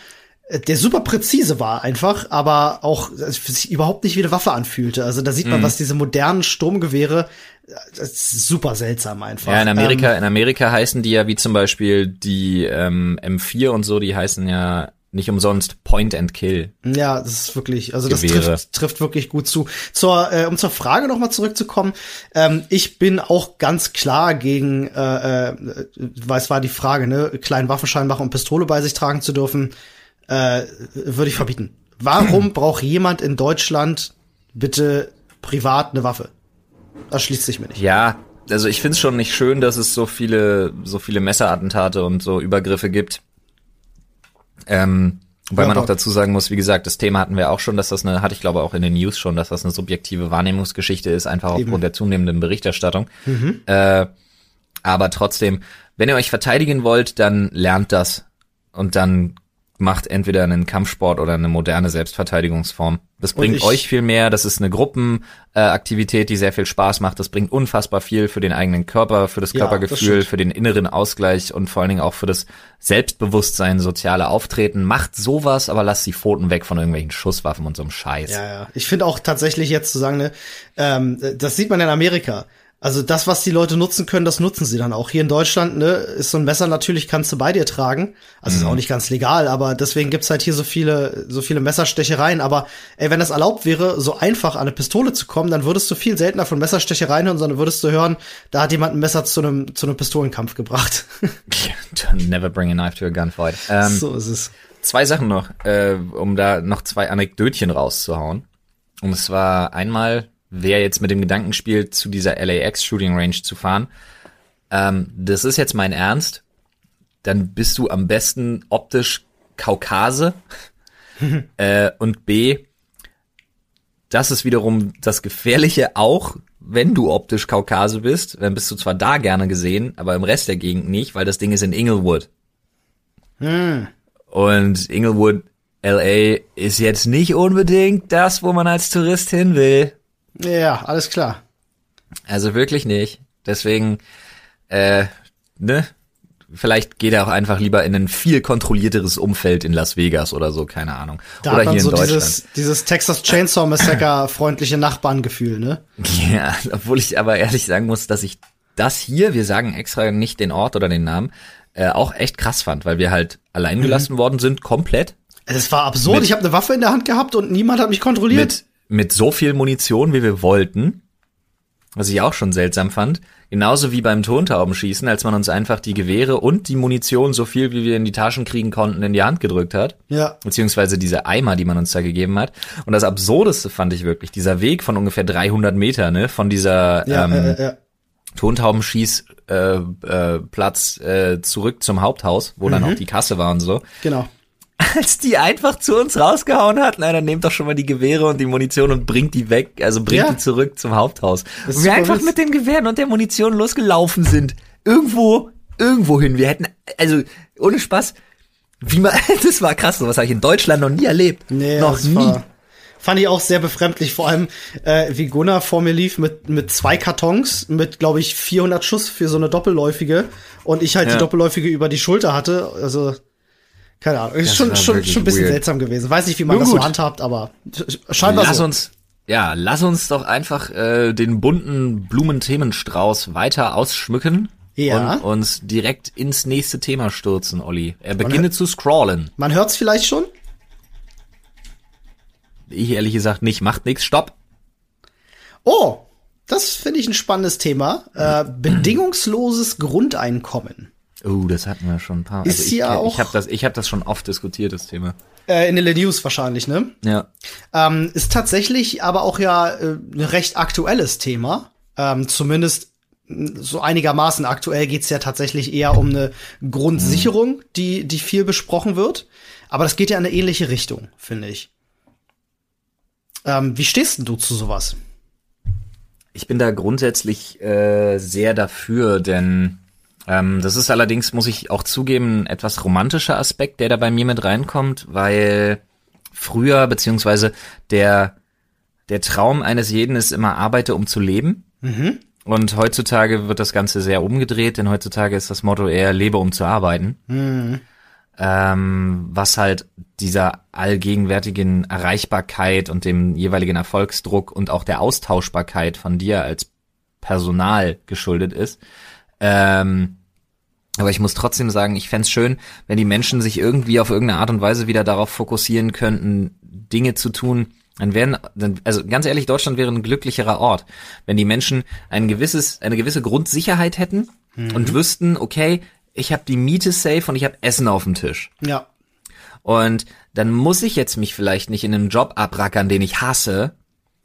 der super präzise war einfach, aber auch sich überhaupt nicht wie eine Waffe anfühlte. Also da sieht man, mhm. was diese modernen Sturmgewehre das ist super seltsam einfach. Ja, in Amerika, ähm, in Amerika heißen die ja wie zum Beispiel die ähm, M4 und so, die heißen ja nicht umsonst Point and Kill. Ja, das ist wirklich, also das Gewehre. trifft, trifft wirklich gut zu. Zur, äh, um zur Frage nochmal zurückzukommen, ähm, ich bin auch ganz klar gegen, äh, äh, weil es war die Frage, ne, kleinen Waffenschein machen und Pistole bei sich tragen zu dürfen, äh, würde ich verbieten. Warum *clears throat* braucht jemand in Deutschland bitte privat eine Waffe? Das schließt sich mir nicht. Ja, also ich find's schon nicht schön, dass es so viele, so viele Messerattentate und so Übergriffe gibt. Ähm, wobei Ja, man auch dazu sagen muss, wie gesagt, das Thema hatten wir auch schon, dass das eine, hatte ich glaube auch in den News schon, dass das eine subjektive Wahrnehmungsgeschichte ist, einfach Eben. aufgrund der zunehmenden Berichterstattung. Äh, aber trotzdem, wenn ihr euch verteidigen wollt, dann lernt das und dann macht entweder einen Kampfsport oder eine moderne Selbstverteidigungsform. Das bringt ich- euch viel mehr. Das ist eine Gruppenaktivität, äh, die sehr viel Spaß macht. Das bringt unfassbar viel für den eigenen Körper, für das Ja, das Körpergefühl, für den inneren Ausgleich und vor allen Dingen auch für das Selbstbewusstsein, soziale Auftreten. Macht sowas, aber lasst die Pfoten weg von irgendwelchen Schusswaffen und so einem Scheiß. Ja, ja. Ich finde auch tatsächlich jetzt zu sagen, ne, ähm, das sieht man in Amerika. Also das, was die Leute nutzen können, das nutzen sie dann auch. Hier in Deutschland, ne, ist so ein Messer natürlich, kannst du bei dir tragen. Also ist auch nicht ganz legal, aber deswegen gibt's halt hier so viele, so viele Messerstechereien. Aber ey, wenn das erlaubt wäre, so einfach an eine Pistole zu kommen, dann würdest du viel seltener von Messerstechereien hören, sondern würdest du hören, da hat jemand ein Messer zu einem, zu einem Pistolenkampf gebracht. *laughs* Never bring a knife to a gunfight. Ähm, so ist es. Zwei Sachen noch, äh, um da noch zwei Anekdötchen rauszuhauen. Und es war einmal, wer jetzt mit dem Gedanken spielt, zu dieser LAX Shooting Range zu fahren. Ähm, das ist jetzt mein Ernst. Dann bist du am besten optisch Kaukase. *laughs* äh, und B, das ist wiederum das Gefährliche auch, wenn du optisch Kaukase bist, dann bist du zwar da gerne gesehen, aber im Rest der Gegend nicht, weil das Ding ist in Inglewood. Und Inglewood, LA, ist jetzt nicht unbedingt das, wo man als Tourist hin will. Ja, alles klar. Also wirklich nicht. Deswegen, äh, ne? Vielleicht geht er auch einfach lieber in ein viel kontrollierteres Umfeld in Las Vegas oder so, keine Ahnung. Da oder hat man hier so in Deutschland. dieses, dieses Texas Chainsaw Massacre *laughs* freundliche Nachbarngefühl, ne? Ja, obwohl ich aber ehrlich sagen muss, dass ich das hier, wir sagen extra nicht den Ort oder den Namen, äh, auch echt krass fand, weil wir halt allein gelassen worden sind, komplett. Es war absurd. Mit- ich habe eine Waffe in der Hand gehabt und niemand hat mich kontrolliert. Mit, so viel Munition, wie wir wollten. Was ich auch schon seltsam fand. Genauso wie beim Tontaubenschießen, als man uns einfach die Gewehre und die Munition so viel, wie wir in die Taschen kriegen konnten, in die Hand gedrückt hat. Ja. Beziehungsweise diese Eimer, die man uns da gegeben hat. Und das Absurdeste fand ich wirklich, dieser Weg von ungefähr 300 Meter, ne, von dieser Ja, ähm, äh, äh, Tontaubenschießplatz äh, äh, Platz, äh, zurück zum Haupthaus, wo Mhm. dann auch die Kasse war und so. genau. *laughs* Als die einfach zu uns rausgehauen hat, na, dann nehmt doch schon mal die Gewehre und die Munition und bringt die weg, also bringt Ja. die zurück zum Haupthaus. Das Und wir einfach mit den Gewehren und der Munition losgelaufen sind. Irgendwo, irgendwo hin. Wir hätten, also, ohne Spaß, wie man, *laughs* das war krass, sowas habe ich in Deutschland noch nie erlebt. Nee, noch nie. War, fand ich auch sehr befremdlich, vor allem äh, wie Gunnar vor mir lief mit mit zwei Kartons mit glaube ich 400 Schuss für so eine doppelläufige und ich halt Ja. die doppelläufige über die Schulter hatte, also keine Ahnung, ist schon schon schon ein bisschen weird. seltsam gewesen. Weiß nicht, wie man Nun das so gut. handhabt, aber scheinbar Lass so. uns, ja, lass uns doch einfach äh, den bunten Blumenthemenstrauß weiter ausschmücken. Ja. Und uns direkt ins nächste Thema stürzen, Olli. Er beginne zu scrollen. Man hört's vielleicht schon. Ich ehrlich gesagt nicht. Macht nix. Stopp. Oh, das finde ich ein spannendes Thema. Äh, bedingungsloses Grundeinkommen. Oh, das hatten wir schon ein paar. Ist ich, ja auch- ich habe das, ich habe das schon oft diskutiert, das Thema. Äh, in den News wahrscheinlich, ne? Ja. Ähm, ist tatsächlich aber auch ja äh, ein recht aktuelles Thema. Ähm, zumindest so einigermaßen aktuell geht's ja tatsächlich eher um eine Grundsicherung, die, die viel besprochen wird. Aber das geht ja in eine ähnliche Richtung, finde ich. Ähm, wie stehst denn du zu sowas? Ich bin da grundsätzlich äh, sehr dafür, denn ähm, das ist allerdings, muss ich auch zugeben, ein etwas romantischer Aspekt, der da bei mir mit reinkommt, weil früher, beziehungsweise der, der Traum eines jeden ist immer, arbeite, um zu leben. Und heutzutage wird das Ganze sehr umgedreht, denn heutzutage ist das Motto eher, lebe, um zu arbeiten. Ähm, was halt dieser allgegenwärtigen Erreichbarkeit und dem jeweiligen Erfolgsdruck und auch der Austauschbarkeit von dir als Personal geschuldet ist. Ähm, Aber ich muss trotzdem sagen, ich fänd's schön, wenn die Menschen sich irgendwie auf irgendeine Art und Weise wieder darauf fokussieren könnten, Dinge zu tun, dann wären, also ganz ehrlich, Deutschland wäre ein glücklicherer Ort, wenn die Menschen ein gewisses, eine gewisse Grundsicherheit hätten mhm. und wüssten, okay, ich habe die Miete safe und ich habe Essen auf dem Tisch. Ja. Und dann muss ich jetzt mich vielleicht nicht in einem Job abrackern, den ich hasse,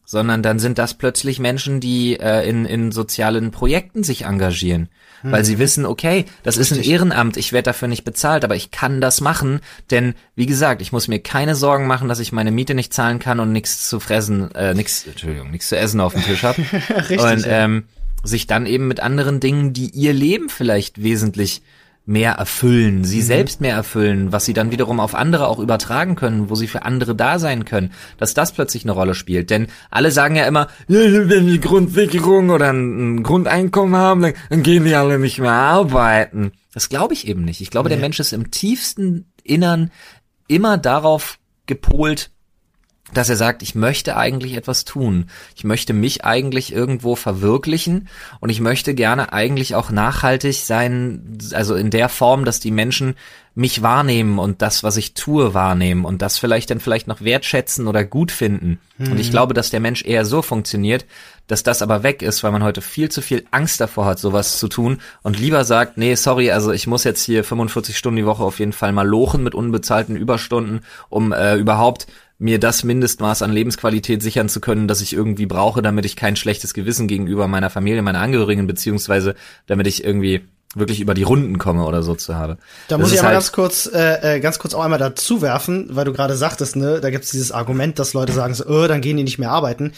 sondern dann sind das plötzlich Menschen, die äh, in, in sozialen Projekten sich engagieren, hm. weil sie wissen, okay, das Richtig. ist ein Ehrenamt, ich werde dafür nicht bezahlt, aber ich kann das machen, denn wie gesagt, ich muss mir keine Sorgen machen, dass ich meine Miete nicht zahlen kann und nichts zu fressen, äh, nichts, Entschuldigung, nichts zu essen auf dem Tisch habe. *laughs* und ähm, sich dann eben mit anderen Dingen, die ihr Leben vielleicht wesentlich mehr erfüllen, sie mhm. selbst mehr erfüllen, was sie dann wiederum auf andere auch übertragen können, wo sie für andere da sein können, dass das plötzlich eine Rolle spielt. Denn alle sagen ja immer, wenn die Grundsicherung oder ein Grundeinkommen haben, dann, gehen die alle nicht mehr arbeiten. Das glaube ich eben nicht. Ich glaube, nee. der Mensch ist im tiefsten Innern immer darauf gepolt, dass er sagt, ich möchte eigentlich etwas tun. Ich möchte mich eigentlich irgendwo verwirklichen und ich möchte gerne eigentlich auch nachhaltig sein, also in der Form, dass die Menschen mich wahrnehmen und das, was ich tue, wahrnehmen und das vielleicht dann vielleicht noch wertschätzen oder gut finden. Mhm. Und ich mhm. glaube, dass der Mensch eher so funktioniert, dass das aber weg ist, weil man heute viel zu viel Angst davor hat, sowas zu tun und lieber sagt, nee, sorry, also ich muss jetzt hier 45 Stunden die Woche auf jeden Fall mal lochen mit unbezahlten Überstunden, um äh, überhaupt mir das Mindestmaß an Lebensqualität sichern zu können, das ich irgendwie brauche, damit ich kein schlechtes Gewissen gegenüber meiner Familie, meiner Angehörigen, beziehungsweise damit ich irgendwie wirklich über die Runden komme oder so zu habe. Da das muss ich aber halt ganz kurz, äh, äh, ganz kurz auch einmal dazu werfen, weil du gerade sagtest, ne, da gibt's dieses Argument, dass Leute sagen so, oh, dann gehen die nicht mehr arbeiten.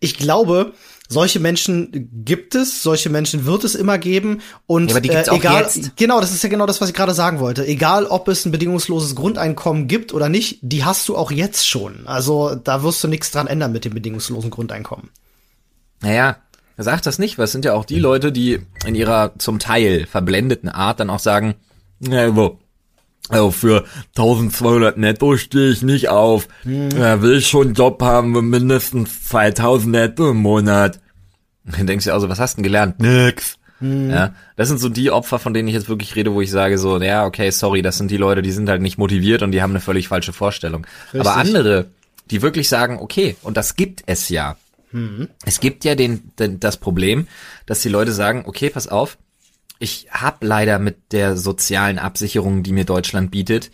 Ich glaube, solche Menschen gibt es, solche Menschen wird es immer geben und ja, aber die gibt's äh, egal, auch jetzt. genau, das ist ja genau das, was ich gerade sagen wollte. Egal, ob es ein bedingungsloses Grundeinkommen gibt oder nicht, die hast du auch jetzt schon. Also da wirst du nichts dran ändern mit dem bedingungslosen Grundeinkommen. Naja, sagt das nicht, weil es sind ja auch die Leute, die in ihrer zum Teil verblendeten Art dann auch sagen, ja, wo, also für 1200 netto stehe ich nicht auf. Hm. Ja, will ich schon einen Job haben mit mindestens 2000 netto im Monat. Dann denkst du also, was hast du denn gelernt? Nix. Hm. Ja, das sind so die Opfer, von denen ich jetzt wirklich rede, wo ich sage so, ja, okay, sorry, das sind die Leute, die sind halt nicht motiviert und die haben eine völlig falsche Vorstellung. Richtig. Aber andere, die wirklich sagen, okay, und das gibt es ja. Hm. Es gibt ja den, den, das Problem, dass die Leute sagen, okay, pass auf, ich habe leider mit der sozialen Absicherung, die mir Deutschland bietet,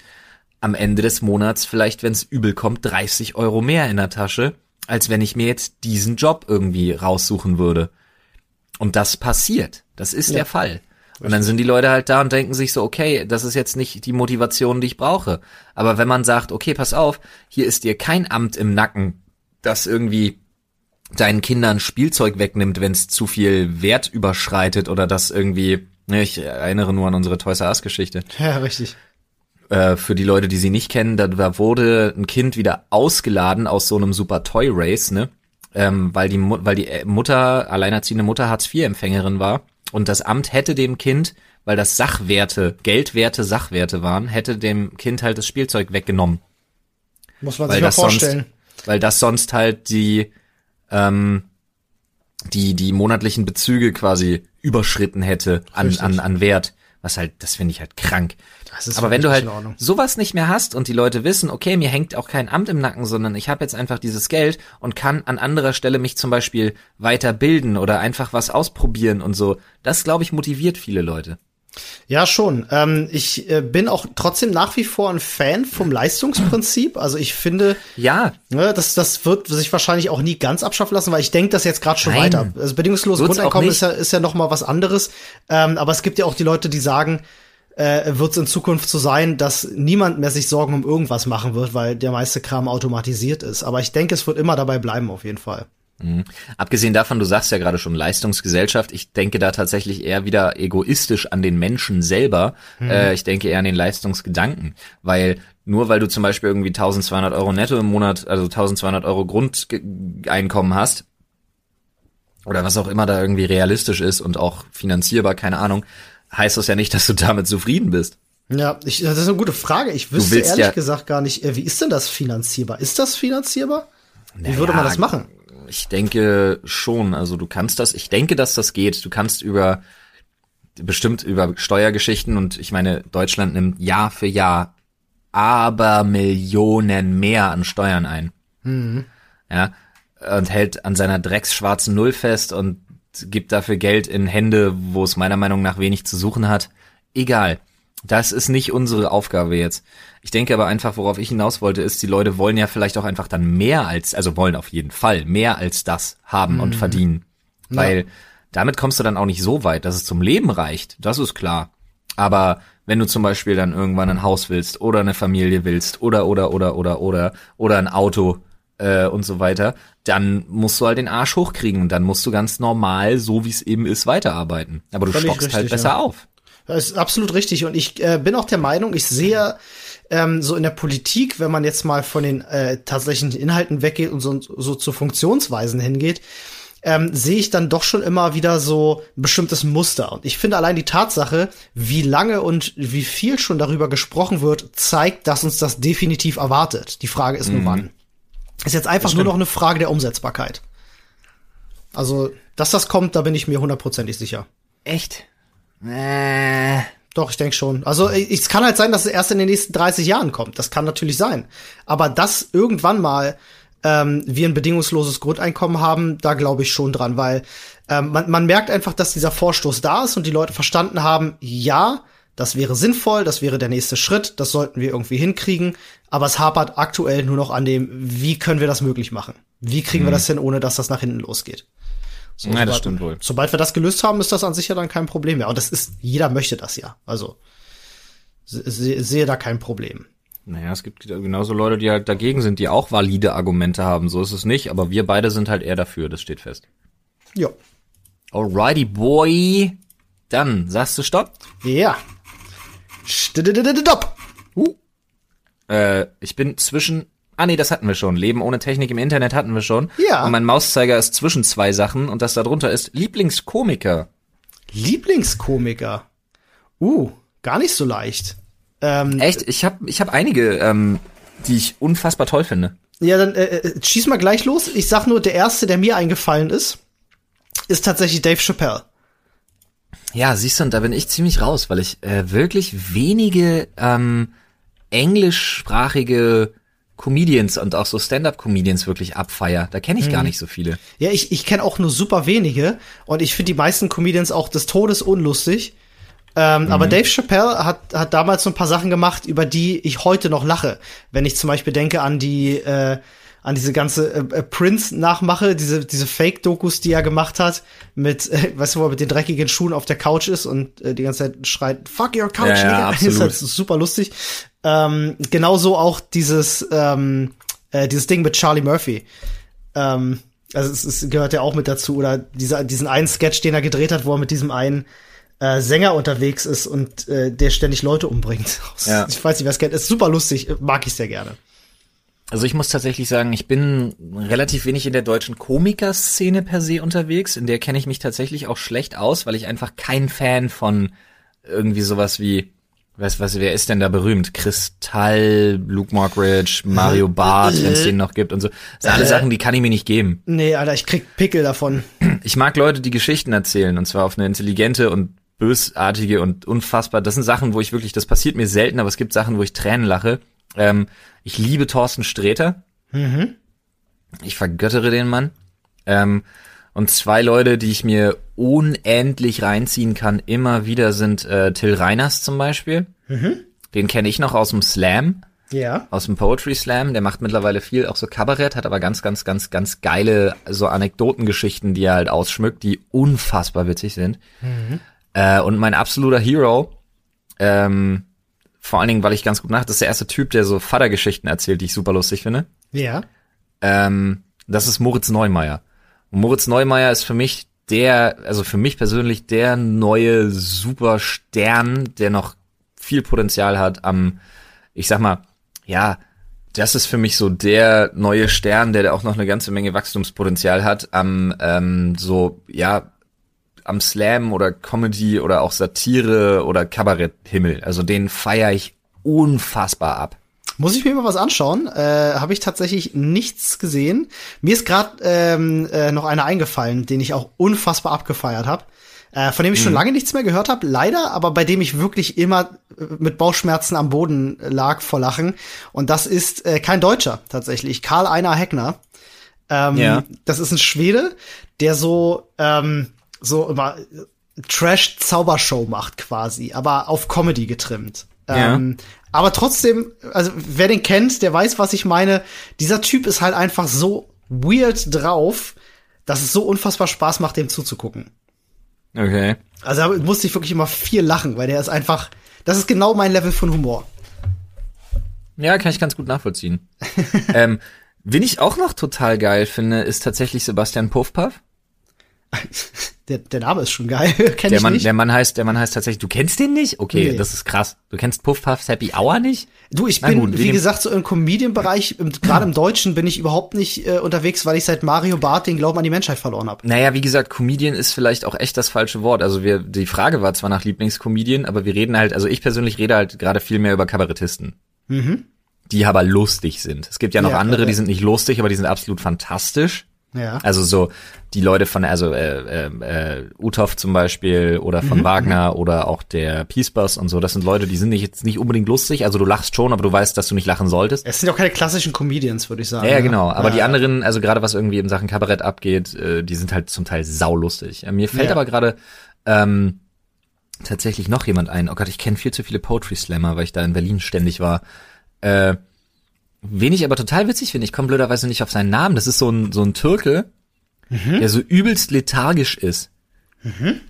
am Ende des Monats vielleicht, wenn es übel kommt, 30 Euro mehr in der Tasche, als wenn ich mir jetzt diesen Job irgendwie raussuchen würde. Und das passiert. Das ist ja. der Fall. Und dann sind die Leute halt da und denken sich so, okay, das ist jetzt nicht die Motivation, die ich brauche. Aber wenn man sagt, okay, pass auf, hier ist dir kein Amt im Nacken, das irgendwie deinen Kindern Spielzeug wegnimmt, wenn es zu viel Wert überschreitet oder das irgendwie ich erinnere nur an unsere Toys R Us Geschichte. *laughs* Ja, richtig. Äh, für die Leute, die sie nicht kennen, da wurde ein Kind wieder ausgeladen aus so einem Super Toy Race, ne? Ähm, weil die weil die Mutter alleinerziehende Mutter Hartz IV Empfängerin war und das Amt hätte dem Kind, weil das Sachwerte, Geldwerte Sachwerte waren, hätte dem Kind halt das Spielzeug weggenommen. Muss man sich mal vorstellen. Sonst, weil das sonst halt die ähm, die die monatlichen Bezüge quasi überschritten hätte an, an, an Wert. Was halt, das finde ich halt krank. Aber wenn du halt sowas nicht mehr hast und die Leute wissen, okay, mir hängt auch kein Amt im Nacken, sondern ich habe jetzt einfach dieses Geld und kann an anderer Stelle mich zum Beispiel weiterbilden oder einfach was ausprobieren und so, das glaube ich motiviert viele Leute. Ja, schon. Ähm, ich äh, bin auch trotzdem nach wie vor ein Fan vom Leistungsprinzip. Also ich finde, ja, ne, das, das wird sich wahrscheinlich auch nie ganz abschaffen lassen, weil ich denke das jetzt gerade schon Nein. weiter. Also bedingungsloses Grundeinkommen ist ja, ist ja noch mal was anderes. Ähm, aber es gibt ja auch die Leute, die sagen, äh, wird es in Zukunft so sein, dass niemand mehr sich Sorgen um irgendwas machen wird, weil der meiste Kram automatisiert ist. Aber ich denke, es wird immer dabei bleiben, auf jeden Fall. Mhm. Abgesehen davon, du sagst ja gerade schon Leistungsgesellschaft, ich denke da tatsächlich eher wieder egoistisch an den Menschen selber. Mhm. Äh, ich denke eher an den Leistungsgedanken, weil nur weil du zum Beispiel irgendwie 1200 Euro netto im Monat, also 1200 Euro Grundeinkommen hast, oder was auch immer da irgendwie realistisch ist und auch finanzierbar, keine Ahnung, heißt das ja nicht, dass du damit zufrieden bist. Ja, ich, das ist eine gute Frage. Ich wüsste ehrlich ja gesagt gar nicht, äh, wie ist denn das finanzierbar? Ist das finanzierbar? Wie naja, würde man das machen? Ich denke schon. Also du kannst das, ich denke, dass das geht. Du kannst über bestimmt über Steuergeschichten und ich meine, Deutschland nimmt Jahr für Jahr aber Millionen mehr an Steuern ein. Mhm. Ja, und hält an seiner drecksschwarzen Null fest und gibt dafür Geld in Hände, wo es meiner Meinung nach wenig zu suchen hat. Egal. Das ist nicht unsere Aufgabe jetzt. Ich denke aber einfach, worauf ich hinaus wollte, ist, die Leute wollen ja vielleicht auch einfach dann mehr als, also wollen auf jeden Fall mehr als das haben mhm. und verdienen. Weil ja. damit kommst du dann auch nicht so weit, dass es zum Leben reicht. Das ist klar. Aber wenn du zum Beispiel dann irgendwann ein Haus willst oder eine Familie willst oder oder oder oder oder oder ein Auto äh, und so weiter, dann musst du halt den Arsch hochkriegen und dann musst du ganz normal, so wie es eben ist, weiterarbeiten. Aber du Völlig stockst halt richtig, halt besser ja. auf. Das ist absolut richtig. Und ich äh, bin auch der Meinung, ich sehe ähm, so in der Politik, wenn man jetzt mal von den äh, tatsächlichen Inhalten weggeht und so, so zu Funktionsweisen hingeht, ähm, sehe ich dann doch schon immer wieder so ein bestimmtes Muster. Und ich finde allein die Tatsache, wie lange und wie viel schon darüber gesprochen wird, zeigt, dass uns das definitiv erwartet. Die Frage ist nur mhm. wann. Ist jetzt einfach nur noch eine Frage der Umsetzbarkeit. Also, dass das kommt, da bin ich mir hundertprozentig sicher. Echt? Äh. Doch, ich denke schon. Also es kann halt sein, dass es erst in den nächsten 30 Jahren kommt. Das kann natürlich sein. Aber dass irgendwann mal ähm, wir ein bedingungsloses Grundeinkommen haben, da glaube ich schon dran, weil ähm, man, man merkt einfach, dass dieser Vorstoß da ist und die Leute verstanden haben, ja, das wäre sinnvoll, das wäre der nächste Schritt, das sollten wir irgendwie hinkriegen. Aber es hapert aktuell nur noch an dem, wie können wir das möglich machen? Wie kriegen mhm. wir das hin, ohne dass das nach hinten losgeht? So, ja, das stimmt wohl. Sobald wir das gelöst haben, ist das an sich ja dann kein Problem mehr. Und das ist, jeder möchte das ja. Also se sehe da kein Problem. Naja, es gibt genauso Leute, die halt dagegen sind, die auch valide Argumente haben. So ist es nicht, aber wir beide sind halt eher dafür, das steht fest. Ja. Alrighty, boy. Dann sagst du Stopp? Ja. Stopp. Uh. Äh, ich bin zwischen Ah nee, das hatten wir schon. Leben ohne Technik im Internet hatten wir schon. Ja. Und mein Mauszeiger ist zwischen zwei Sachen und das da drunter ist Lieblingskomiker. Lieblingskomiker. Uh, gar nicht so leicht. Ähm, Echt? Ich habe ich hab einige, ähm, die ich unfassbar toll finde. Ja, dann äh, äh, schieß mal gleich los. Ich sag nur, der erste, der mir eingefallen ist, ist tatsächlich Dave Chappelle. Ja, siehst du, und da bin ich ziemlich raus, weil ich äh, wirklich wenige ähm, englischsprachige Comedians und auch so Stand-up-Comedians wirklich abfeier. Da kenne ich mhm. gar nicht so viele. Ja, ich, ich kenne auch nur super wenige und ich finde die meisten Comedians auch des Todes unlustig. Ähm, mhm. Aber Dave Chappelle hat, hat damals so ein paar Sachen gemacht, über die ich heute noch lache. Wenn ich zum Beispiel denke an die äh, an diese ganze äh, äh Prince-Nachmache, diese, diese Fake-Dokus, die er gemacht hat, mit, äh, weißt du, wo er mit den dreckigen Schuhen auf der Couch ist und äh, die ganze Zeit schreit, fuck your couch, ja, ja, *laughs* absolut. ist halt super lustig. Ähm, genauso auch dieses, ähm, äh, dieses Ding mit Charlie Murphy. Ähm, also es, es gehört ja auch mit dazu. Oder dieser, diesen einen Sketch, den er gedreht hat, wo er mit diesem einen äh, Sänger unterwegs ist und äh, der ständig Leute umbringt. *laughs* Ja. Ich weiß nicht, wer es kennt. Ist super lustig, mag ich sehr gerne. Also ich muss tatsächlich sagen, ich bin relativ wenig in der deutschen Komikerszene per se unterwegs. In der kenne ich mich tatsächlich auch schlecht aus, weil ich einfach kein Fan von irgendwie sowas wie was, was, wer ist denn da berühmt? Kristall, Luke Mockridge, Mario *laughs* Barth, wenn es den noch gibt und so. Das sind alle äh, Sachen, die kann ich mir nicht geben. Nee, Alter, ich krieg Pickel davon. *clears throat* Ich mag Leute, die Geschichten erzählen und zwar auf eine intelligente und bösartige und unfassbar. Das sind Sachen, wo ich wirklich, das passiert mir selten, aber es gibt Sachen, wo ich Tränen lache. Ähm, ich liebe Thorsten Sträter. Mhm. Ich vergöttere den Mann. Ähm, und zwei Leute, die ich mir unendlich reinziehen kann, immer wieder sind äh, Till Reiners zum Beispiel. Mhm. Den kenne ich noch aus dem Slam. Ja. Aus dem Poetry Slam. Der macht mittlerweile viel auch so Kabarett, hat aber ganz, ganz, ganz, ganz geile so Anekdotengeschichten, die er halt ausschmückt, die unfassbar witzig sind. Mhm. Äh, und mein absoluter Hero, ähm, vor allen Dingen, weil ich ganz gut nach, das ist der erste Typ, der so Vatergeschichten erzählt, die ich super lustig finde. Ja. Ähm, das ist Moritz Neumeier. Und Moritz Neumeier ist für mich der, also für mich persönlich der neue Superstern, der noch viel Potenzial hat am, ich sag mal, ja, das ist für mich so der neue Stern, der auch noch eine ganze Menge Wachstumspotenzial hat am ähm, so ja am Slam oder Comedy oder auch Satire oder Kabaretthimmel. Also den feiere ich unfassbar ab. Muss ich mir mal was anschauen? Äh, Habe ich tatsächlich nichts gesehen. Mir ist gerade ähm, äh, noch einer eingefallen, den ich auch unfassbar abgefeiert habe. äh, von dem ich schon lange nichts mehr gehört habe, leider, aber bei dem ich wirklich immer äh, mit Bauchschmerzen am Boden lag vor Lachen. Und das ist äh, kein Deutscher tatsächlich, Karl Einar Heckner. Ähm, Ja. Das ist ein Schwede, der so ähm, so immer Trash-Zaubershow macht quasi, aber auf Comedy getrimmt. Ja. Ähm, aber trotzdem, also wer den kennt, der weiß, was ich meine. Dieser Typ ist halt einfach so weird drauf, dass es so unfassbar Spaß macht, dem zuzugucken. Okay. Also da musste ich wirklich immer viel lachen, weil der ist einfach, das ist genau mein Level von Humor. Ja, kann ich ganz gut nachvollziehen. *laughs* ähm, wen ich auch noch total geil finde, ist tatsächlich Sebastian Puffpaff. *laughs* Der, der Name ist schon geil, *laughs* kenn Der Mann, nicht. der Mann heißt, der Mann heißt tatsächlich, du kennst den nicht? Okay, Nee. das ist krass. Du kennst Puffpuffs Happy Hour nicht? Du, ich Na bin, gut, wie gesagt, so im Comedian-Bereich, gerade im Deutschen bin ich überhaupt nicht äh, unterwegs, weil ich seit Mario Barth den Glauben an die Menschheit verloren habe. Naja, wie gesagt, Comedian ist vielleicht auch echt das falsche Wort. Also wir, die Frage war zwar nach Lieblingscomedian, aber wir reden halt, also ich persönlich rede halt gerade viel mehr über Kabarettisten. Die aber lustig sind. Es gibt ja noch Mhm. Ja, andere, ja, die sind nicht lustig, aber die sind absolut fantastisch. Ja. Also so die Leute von, also äh, äh, äh, Uthoff zum Beispiel oder Mhm, von Wagner oder auch der Peace Bus und so, das sind Leute, die sind nicht, jetzt nicht unbedingt lustig, also du lachst schon, aber du weißt, dass du nicht lachen solltest. Es sind auch keine klassischen Comedians, würde ich sagen. Ja, ja, ne? genau. Aber ja. die anderen, also gerade was irgendwie in Sachen Kabarett abgeht, äh, die sind halt zum Teil saulustig. Äh, Mir fällt Ja. aber gerade ähm, tatsächlich noch jemand ein. Oh Gott, ich kenne viel zu viele Poetry Slammer, weil ich da in Berlin ständig war. Äh, wen ich aber total witzig finde, ich komme blöderweise nicht auf seinen Namen. Das ist so ein, so ein Türke, der so übelst lethargisch ist.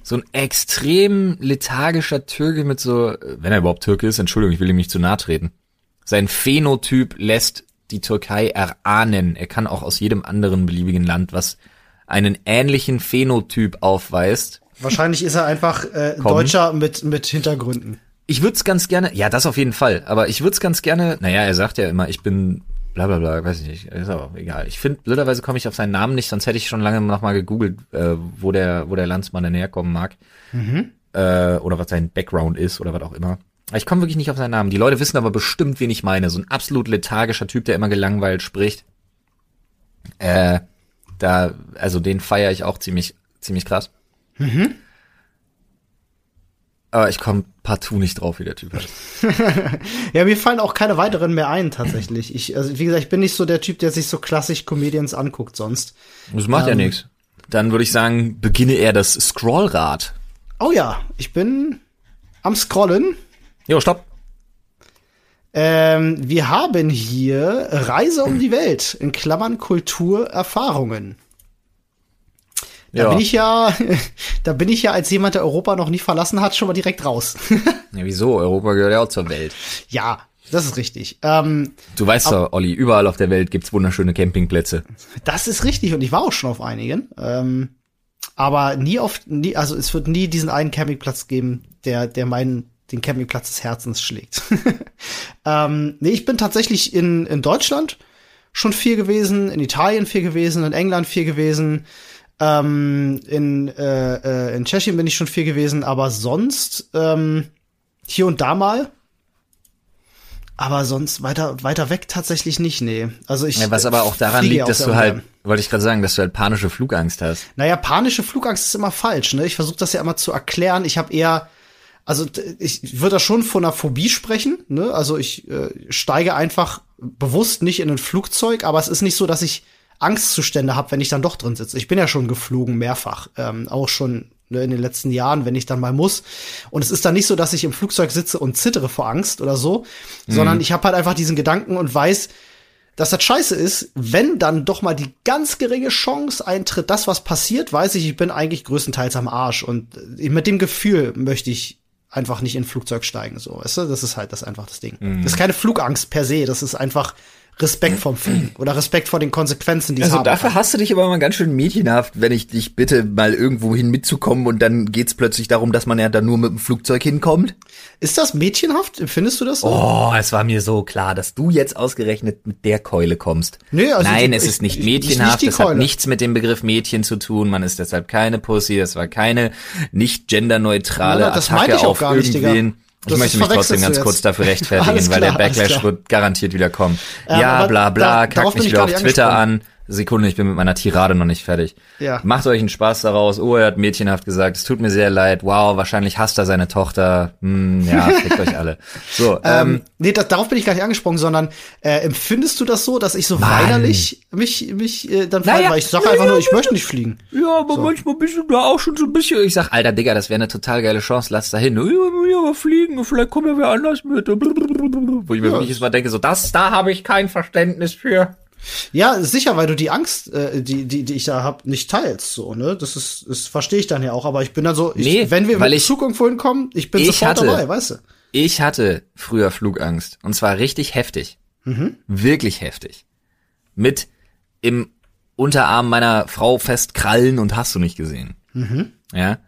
So ein extrem lethargischer Türke mit so, wenn er überhaupt Türke ist, Entschuldigung, ich will ihm nicht zu nahe treten. Sein Phänotyp lässt die Türkei erahnen. Er kann auch aus jedem anderen beliebigen Land, was einen ähnlichen Phänotyp aufweist. Wahrscheinlich ist er einfach äh, Komm. Deutscher mit, mit Hintergründen. Ich würde es ganz gerne, ja, das auf jeden Fall, aber ich würde es ganz gerne, naja, er sagt ja immer, ich bin bla bla bla, weiß ich nicht, ist aber egal. Ich finde, blöderweise komme ich auf seinen Namen nicht, sonst hätte ich schon lange noch mal gegoogelt, äh, wo der, wo der Landsmann denn herkommen mag. Äh, oder was sein Background ist oder was auch immer. Ich komme wirklich nicht auf seinen Namen. Die Leute wissen aber bestimmt, wen ich meine. So ein absolut lethargischer Typ, der immer gelangweilt spricht. Äh, da, also den feiere ich auch ziemlich, ziemlich krass. Aber ich komme partout nicht drauf, wie der Typ heißt. *laughs* Ja, mir fallen auch keine weiteren mehr ein, tatsächlich. Ich, also, wie gesagt, ich bin nicht so der Typ, der sich so klassisch Comedians anguckt sonst. Das macht ja Ähm. nichts. Dann würde ich sagen, beginne er das Scrollrad. Oh ja, ich bin am Scrollen. Jo, stopp. Ähm, wir haben hier Reise um die Welt, in Klammern Kulturerfahrungen. Da Ja. bin ich ja, *laughs* da bin ich ja als jemand, der Europa noch nie verlassen hat, schon mal direkt raus. *laughs* Ja, wieso? Europa gehört ja auch zur Welt. ja, das ist richtig. Ähm, Du weißt doch, Olli, überall auf der Welt gibt's wunderschöne Campingplätze. das ist richtig und ich war auch schon auf einigen. Ähm, aber nie auf, nie, also es wird nie diesen einen Campingplatz geben, der, der meinen, den Campingplatz des Herzens schlägt. *laughs* ähm, nee, ich bin tatsächlich in, in Deutschland schon viel gewesen, in Italien viel gewesen, in England viel gewesen, ähm, in, äh, äh, in Tschechien bin ich schon viel gewesen, aber sonst ähm, hier und da mal. Aber sonst weiter, weiter weg tatsächlich nicht, nee. Also ich. Ja, was aber auch daran liegt, dass du halt, ungern. wollte ich gerade sagen, dass du halt panische Flugangst hast. Naja, panische Flugangst ist immer falsch, ne? Ich versuche das ja immer zu erklären. Ich habe eher, also ich würde da schon von einer Phobie sprechen, ne? Also ich äh, steige einfach bewusst nicht in ein Flugzeug, aber es ist nicht so, dass ich Angstzustände habe, wenn ich dann doch drin sitze. Ich bin ja schon geflogen mehrfach, ähm, auch schon ne, in den letzten Jahren, wenn ich dann mal muss. Und es ist dann nicht so, dass ich im Flugzeug sitze und zittere vor Angst oder so, sondern ich habe halt einfach diesen Gedanken und weiß, dass das scheiße ist, wenn dann doch mal die ganz geringe Chance eintritt, das was passiert, weiß ich, ich bin eigentlich größtenteils am Arsch und äh, mit dem Gefühl möchte ich einfach nicht in Flugzeug steigen, so, weißt du, das ist halt das einfach das Ding. Das ist keine Flugangst per se, das ist einfach Respekt vorm Fliegen oder Respekt vor den Konsequenzen, die es Also haben dafür kann. hast du dich aber mal ganz schön mädchenhaft, wenn ich dich bitte, mal irgendwo hin mitzukommen und dann geht's plötzlich darum, dass man ja dann nur mit dem Flugzeug hinkommt. Ist das mädchenhaft? Findest du das so? Oh, es war mir so klar, dass du jetzt ausgerechnet mit der Keule kommst. Nee, also Nein, die- es ist nicht ich- mädchenhaft, es hat nichts mit dem Begriff Mädchen zu tun, man ist deshalb keine Pussy, das war keine nicht genderneutrale Attacke auf gar nicht, irgendwen. Ich Das möchte mich trotzdem ganz jetzt. kurz dafür rechtfertigen, *laughs* Alles weil der klar, Backlash klar. wird garantiert wieder kommen. Ähm, ja, bla da- bla, darauf kack bin mich ich wieder auf Twitter an. Sekunde, ich bin mit meiner Tirade noch nicht fertig. Ja. Macht euch einen Spaß daraus. Oh, er hat mädchenhaft gesagt, es tut mir sehr leid. Wow, wahrscheinlich hasst er seine Tochter. Hm, ja, *laughs* fickt euch alle. So, ähm, Ähm, nee, das, darauf bin ich gar nicht angesprungen, sondern äh, empfindest du das so, dass ich so Mann. weinerlich mich, mich äh, dann Naja, weil ich sage einfach nur, ich möchte nicht fliegen. ja, aber manchmal bist du da auch schon so ein bisschen. Ich sag, Alter, Digga, das wäre eine total geile Chance. Lass da hin. Ja, ja, aber fliegen. Vielleicht kommt ja wer anders mit. Wo ich mir wirklich jetzt mal denke, so, das, da habe ich kein Verständnis für. Ja, sicher, weil du die Angst, äh, die, die, die ich da hab, nicht teilst, so, ne? Das ist, das verstehe ich dann ja auch, aber ich bin dann so, ich, Nee, wenn wir weil mit ich- Zug irgendwo hinkommen, ich bin Ich sofort hatte- dabei, weißt du? Ich hatte früher Flugangst. Und zwar richtig heftig. Wirklich heftig. Mit im Unterarm meiner Frau festkrallen und hast du nicht gesehen. Ja.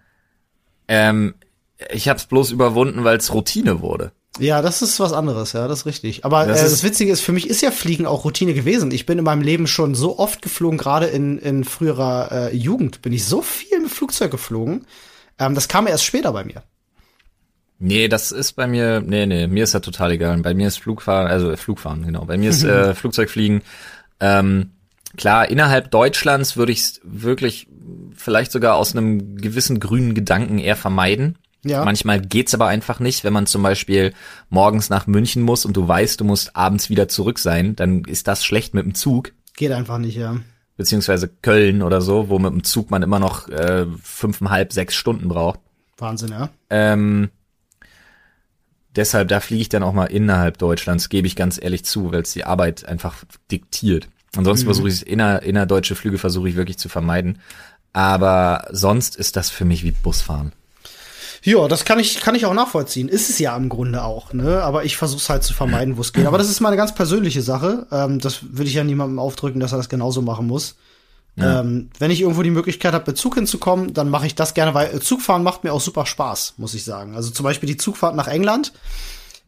Ähm, ich hab's bloß überwunden, weil es Routine wurde. Ja, das ist was anderes, ja, das ist richtig. Aber Das äh, ist- das Witzige ist, für mich ist ja Fliegen auch Routine gewesen. Ich bin in meinem Leben schon so oft geflogen, gerade in, in früherer äh, Jugend bin ich so viel mit Flugzeug geflogen. Ähm, das kam erst später bei mir. Nee, das ist bei mir, nee, nee, mir ist das total egal. Bei mir ist Flugfahren, also äh, Flugfahren, genau. Bei mir ist *laughs* äh, Flugzeugfliegen. Ähm, klar, innerhalb Deutschlands würde ich es wirklich vielleicht sogar aus einem gewissen grünen Gedanken eher vermeiden. Ja. Manchmal geht's aber einfach nicht, wenn man zum Beispiel morgens nach München muss und du weißt, du musst abends wieder zurück sein, dann ist das schlecht mit dem Zug, Geht einfach nicht, ja. beziehungsweise Köln oder so, wo mit dem Zug man immer noch äh, fünfeinhalb, sechs Stunden braucht. Wahnsinn, ja. Ähm, deshalb, da fliege ich dann auch mal innerhalb Deutschlands, gebe ich ganz ehrlich zu, weil es die Arbeit einfach diktiert. Ansonsten versuche ich es inner, innerdeutsche Flüge versuche ich wirklich zu vermeiden. Aber sonst ist das für mich wie Busfahren. Ja, das kann ich, kann ich auch nachvollziehen. Ist es ja im Grunde auch, ne? Aber ich versuche es halt zu vermeiden, wo es geht. Aber das ist meine ganz persönliche Sache. Ähm, das will ich ja niemandem aufdrücken, dass er das genauso machen muss. Ähm, wenn ich irgendwo die Möglichkeit habe, mit Zug hinzukommen, dann mache ich das gerne, weil äh, Zugfahren macht mir auch super Spaß, muss ich sagen. Also zum Beispiel die Zugfahrt nach England.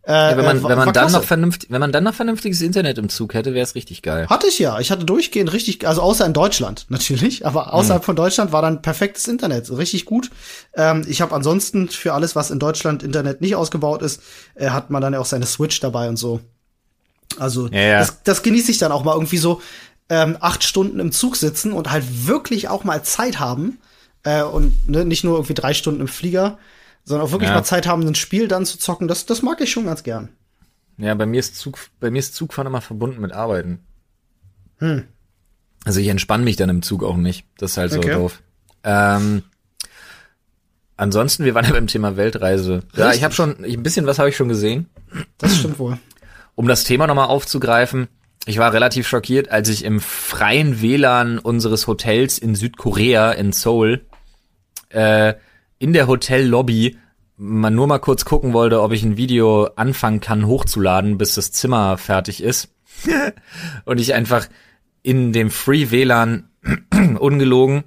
Äh, Ja, wenn man, äh, wenn man dann noch vernünftig, wenn man dann noch vernünftiges Internet im Zug hätte, wäre es richtig geil. Hatte ich ja. Ich hatte durchgehend richtig, also außer in Deutschland *laughs* natürlich, aber außerhalb von Deutschland war dann perfektes Internet, richtig gut. Ähm, ich habe ansonsten für alles, was in Deutschland Internet nicht ausgebaut ist, äh, hat man dann ja auch seine Switch dabei und so. Also Ja, ja. Das, das genieße ich dann auch mal irgendwie so ähm, acht Stunden im Zug sitzen und halt wirklich auch mal Zeit haben äh, und ne, nicht nur irgendwie drei Stunden im Flieger, sondern auch wirklich Ja. mal Zeit haben, ein Spiel dann zu zocken. Das, das mag ich schon ganz gern. Ja, bei mir ist Zug, bei mir ist Zugfahren immer verbunden mit Arbeiten. Also ich entspanne mich dann im Zug auch nicht. Das ist halt so Okay. doof. Ähm, ansonsten, wir waren ja beim Thema Weltreise. Ja, ich Richtig. habe schon, ich- ein bisschen was habe ich schon gesehen. Das stimmt wohl. Um das Thema nochmal aufzugreifen, ich war relativ schockiert, als ich im freien WLAN unseres Hotels in Südkorea, in Seoul, äh, in der Hotellobby man nur mal kurz gucken wollte, ob ich ein Video anfangen kann hochzuladen, bis das Zimmer fertig ist. *laughs* Und ich einfach in dem Free WLAN *clears throat* ungelogen,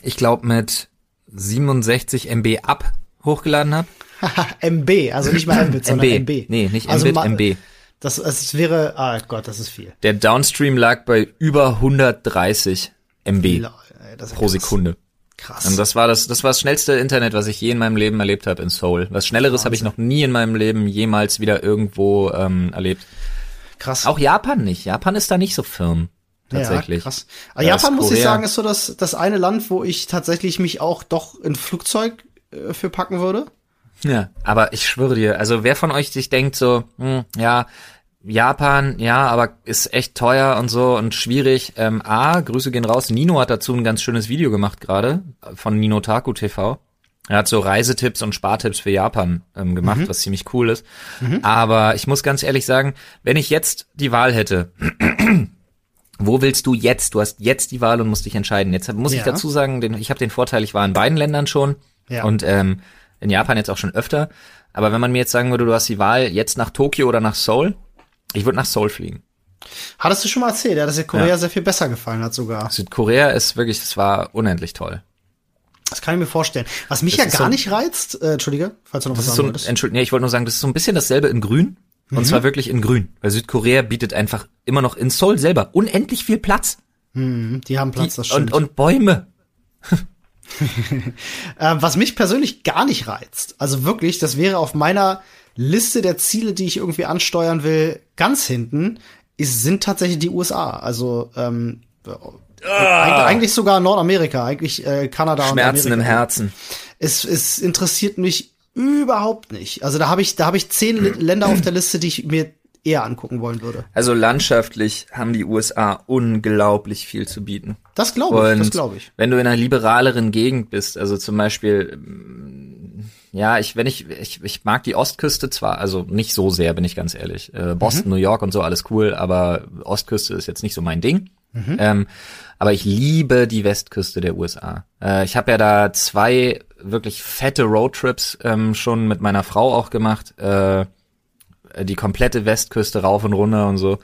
ich glaube mit 67 MB ab hochgeladen habe. *laughs* MB, also nicht mal Mbit, sondern MB. Nee, nicht also Mbit, MB. Das, es wäre, ah Gott, das ist viel. Der Downstream lag bei über 130 MB das ist pro. Sekunde. Krass. Und das war das, das war das schnellste Internet, was ich je in meinem Leben erlebt habe in Seoul. Was Schnelleres habe ich noch nie in meinem Leben jemals wieder irgendwo ähm, erlebt. krass. Auch Japan nicht. Japan ist da nicht so firm. Tatsächlich. Ja, krass. Aber Da Japan, muss ich sagen, ist so das, das eine Land, wo ich tatsächlich mich auch doch in Flugzeug äh, für packen würde. Ja, aber ich schwöre dir, also wer von euch sich denkt so, hm, ja, Japan, ja, aber ist echt teuer und so und schwierig. Ähm, A, Grüße gehen raus. Nino hat dazu ein ganz schönes Video gemacht gerade von Nino Taku TV. Er hat so Reisetipps und Spartipps für Japan ähm, gemacht, was ziemlich cool ist. Aber ich muss ganz ehrlich sagen, wenn ich jetzt die Wahl hätte, *clears throat* wo willst du jetzt? Du hast jetzt die Wahl und musst dich entscheiden. Jetzt muss ich Ja. dazu sagen, den, ich habe den Vorteil, ich war in beiden Ländern schon Ja. und ähm, in Japan jetzt auch schon öfter. Aber wenn man mir jetzt sagen würde, du hast die Wahl jetzt nach Tokio oder nach Seoul, ich würde nach Seoul fliegen. Hattest du schon mal erzählt, ja, dass dir Korea Ja. sehr viel besser gefallen hat sogar. Südkorea ist wirklich, das war unendlich toll. Das kann ich mir vorstellen. Was mich Das ja gar so- nicht reizt, äh, Entschuldige, falls du noch Das was sagen so. Entschuldigung, nee, ich wollte nur sagen, das ist so ein bisschen dasselbe in Grün. Und zwar wirklich in Grün. Weil Südkorea bietet einfach immer noch in Seoul selber unendlich viel Platz. Hm, die haben Platz, das und, stimmt. und Bäume. *laughs* Ähm, was mich persönlich gar nicht reizt, also wirklich, das wäre auf meiner Liste der Ziele, die ich irgendwie ansteuern will, ganz hinten, ist, sind tatsächlich die USA. Also ähm, äh, eigentlich sogar Nordamerika, eigentlich äh, Kanada Schmerzen und Amerika. im Herzen. Es, es interessiert mich überhaupt nicht. Also da habe ich, da habe ich zehn Länder auf der Liste, die ich mir eher angucken wollen würde. Also landschaftlich haben die USA unglaublich viel zu bieten. Das glaube ich, Und das glaube ich. wenn du in einer liberaleren Gegend bist, also zum Beispiel, ja, ich, wenn ich, ich, ich mag die Ostküste zwar, also nicht so sehr, bin ich ganz ehrlich. Äh, Boston, New York und so, alles cool, aber Ostküste ist jetzt nicht so mein Ding. Ähm, aber ich liebe die Westküste der USA. Äh, ich habe ja da zwei wirklich fette Roadtrips ähm, schon mit meiner Frau auch gemacht. Äh, die komplette Westküste rauf und runter und so.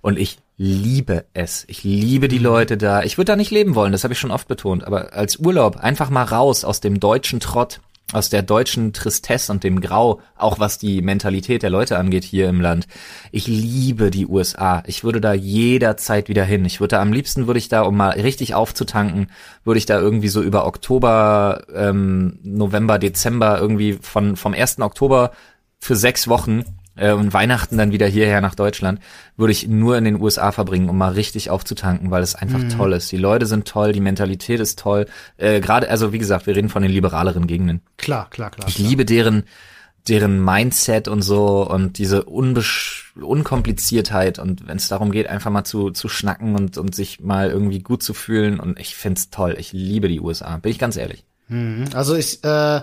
Und ich liebe es. Ich liebe die Leute da. Ich würde da nicht leben wollen, das habe ich schon oft betont. Aber als Urlaub einfach mal raus aus dem deutschen Trott, aus der deutschen Tristesse und dem Grau, auch was die Mentalität der Leute angeht hier im Land. Ich liebe die USA. Ich würde da jederzeit wieder hin. Ich würde da am liebsten würde ich da, um mal richtig aufzutanken, würde ich da irgendwie so über Oktober, ähm, November, Dezember irgendwie von vom 1. Oktober für sechs Wochen äh, und Weihnachten dann wieder hierher nach Deutschland, würde ich nur in den USA verbringen, um mal richtig aufzutanken, weil es einfach toll ist. Die Leute sind toll, die Mentalität ist toll. Äh, Gerade, also wie gesagt, wir reden von den liberaleren Gegenden. Klar, klar, klar. Ich liebe deren deren Mindset und so und diese Unbesch Unkompliziertheit und wenn es darum geht, einfach mal zu, zu schnacken und, und sich mal irgendwie gut zu fühlen und ich find's toll. Ich liebe die USA, bin ich ganz ehrlich. Also ich äh,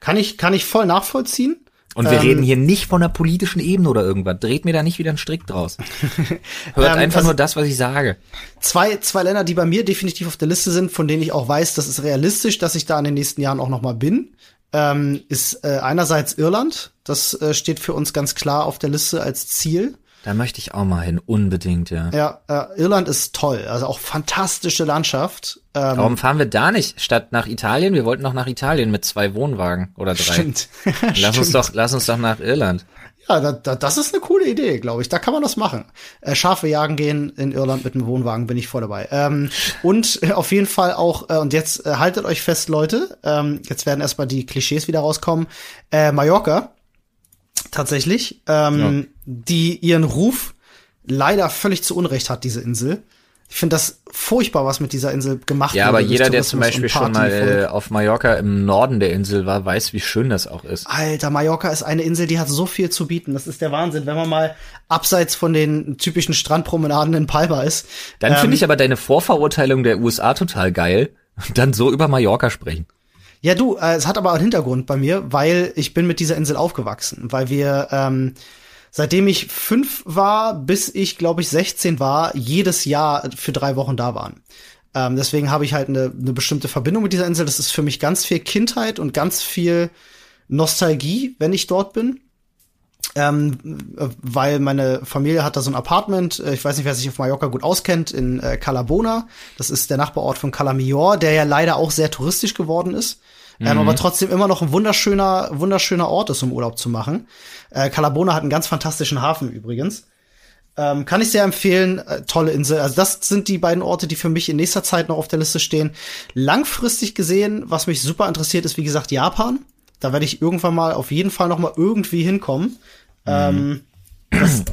kann ich kann ich voll nachvollziehen. Und wir Ähm, reden hier nicht von der politischen Ebene oder irgendwas. Dreht mir da nicht wieder einen Strick draus. *laughs* Hört Ähm, einfach also- nur das, was ich sage. Zwei, zwei Länder, die bei mir definitiv auf der Liste sind, von denen ich auch weiß, das ist realistisch, dass ich da in den nächsten Jahren auch noch mal bin, ähm, ist äh, einerseits Irland. Das äh, steht für uns ganz klar auf der Liste als Ziel. Da möchte ich auch mal hin, unbedingt, ja. Ja, äh, Irland ist toll, also auch fantastische Landschaft. Ähm, Warum fahren wir da nicht statt nach Italien? Wir wollten noch nach Italien mit zwei Wohnwagen oder drei. Stimmt. *laughs* Lass uns doch, lass uns doch nach Irland. Ja, da, da, das ist eine coole Idee, glaube ich. Da kann man das machen. Äh, Schafe jagen gehen in Irland mit einem Wohnwagen, bin ich voll dabei. Ähm, und äh, auf jeden Fall auch, äh, und jetzt äh, haltet euch fest, Leute, ähm, jetzt werden erstmal die Klischees wieder rauskommen. Äh, Mallorca, tatsächlich, ähm, die ihren Ruf leider völlig zu Unrecht hat, diese Insel. Ich finde das furchtbar, was mit dieser Insel gemacht Ja, wurde aber jeder, der zum Beispiel schon mal äh, auf Mallorca im Norden der Insel war, weiß, wie schön das auch ist. Alter, Mallorca ist eine Insel, die hat so viel zu bieten. Das ist der Wahnsinn. Wenn man mal abseits von den typischen Strandpromenaden in Palma ist. Dann ähm, finde ich aber deine Vorverurteilung der USA total geil. Und dann so über Mallorca sprechen. Ja, du, äh, es hat aber einen Hintergrund bei mir, weil ich bin mit dieser Insel aufgewachsen. Weil wir, ähm, seitdem ich fünf war, bis ich, glaube ich, 16 war, jedes Jahr für drei Wochen da waren. Ähm, deswegen habe ich halt eine, eine bestimmte Verbindung mit dieser Insel. Das ist für mich ganz viel Kindheit und ganz viel Nostalgie, wenn ich dort bin. Ähm, äh, weil meine Familie hat da so ein Apartment, äh, ich weiß nicht, wer sich auf Mallorca gut auskennt, in äh, Calabona. Das ist der Nachbarort von Calamior, der ja leider auch sehr touristisch geworden ist. Ähm, aber trotzdem immer noch ein wunderschöner, wunderschöner Ort ist, um Urlaub zu machen. Äh, Calabona hat einen ganz fantastischen Hafen übrigens. Ähm, kann ich sehr empfehlen. Äh, tolle Insel. Also das sind die beiden Orte, die für mich in nächster Zeit noch auf der Liste stehen. Langfristig gesehen, was mich super interessiert, ist wie gesagt Japan. Da werde ich irgendwann mal auf jeden Fall noch mal irgendwie hinkommen. Ähm, *clears throat*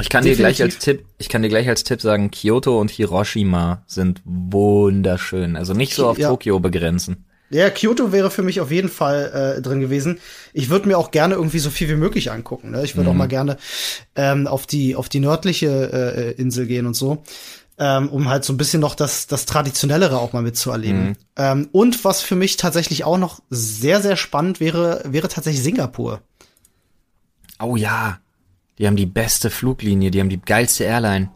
Ich kann dir gleich als Tipp, ich kann dir gleich als Tipp sagen, Kyoto und Hiroshima sind wunderschön. Also nicht so auf Ja. Tokio begrenzen. Ja, Kyoto wäre für mich auf jeden Fall äh, drin gewesen. Ich würde mir auch gerne irgendwie so viel wie möglich angucken. Ne? Ich würde auch mal gerne ähm, auf die auf die nördliche äh, Insel gehen und so. Ähm, um halt so ein bisschen noch das, das Traditionellere auch mal mitzuerleben. Ähm, und was für mich tatsächlich auch noch sehr, sehr spannend wäre, wäre tatsächlich Singapur. Oh ja. Die haben die beste Fluglinie, die haben die geilste Airline.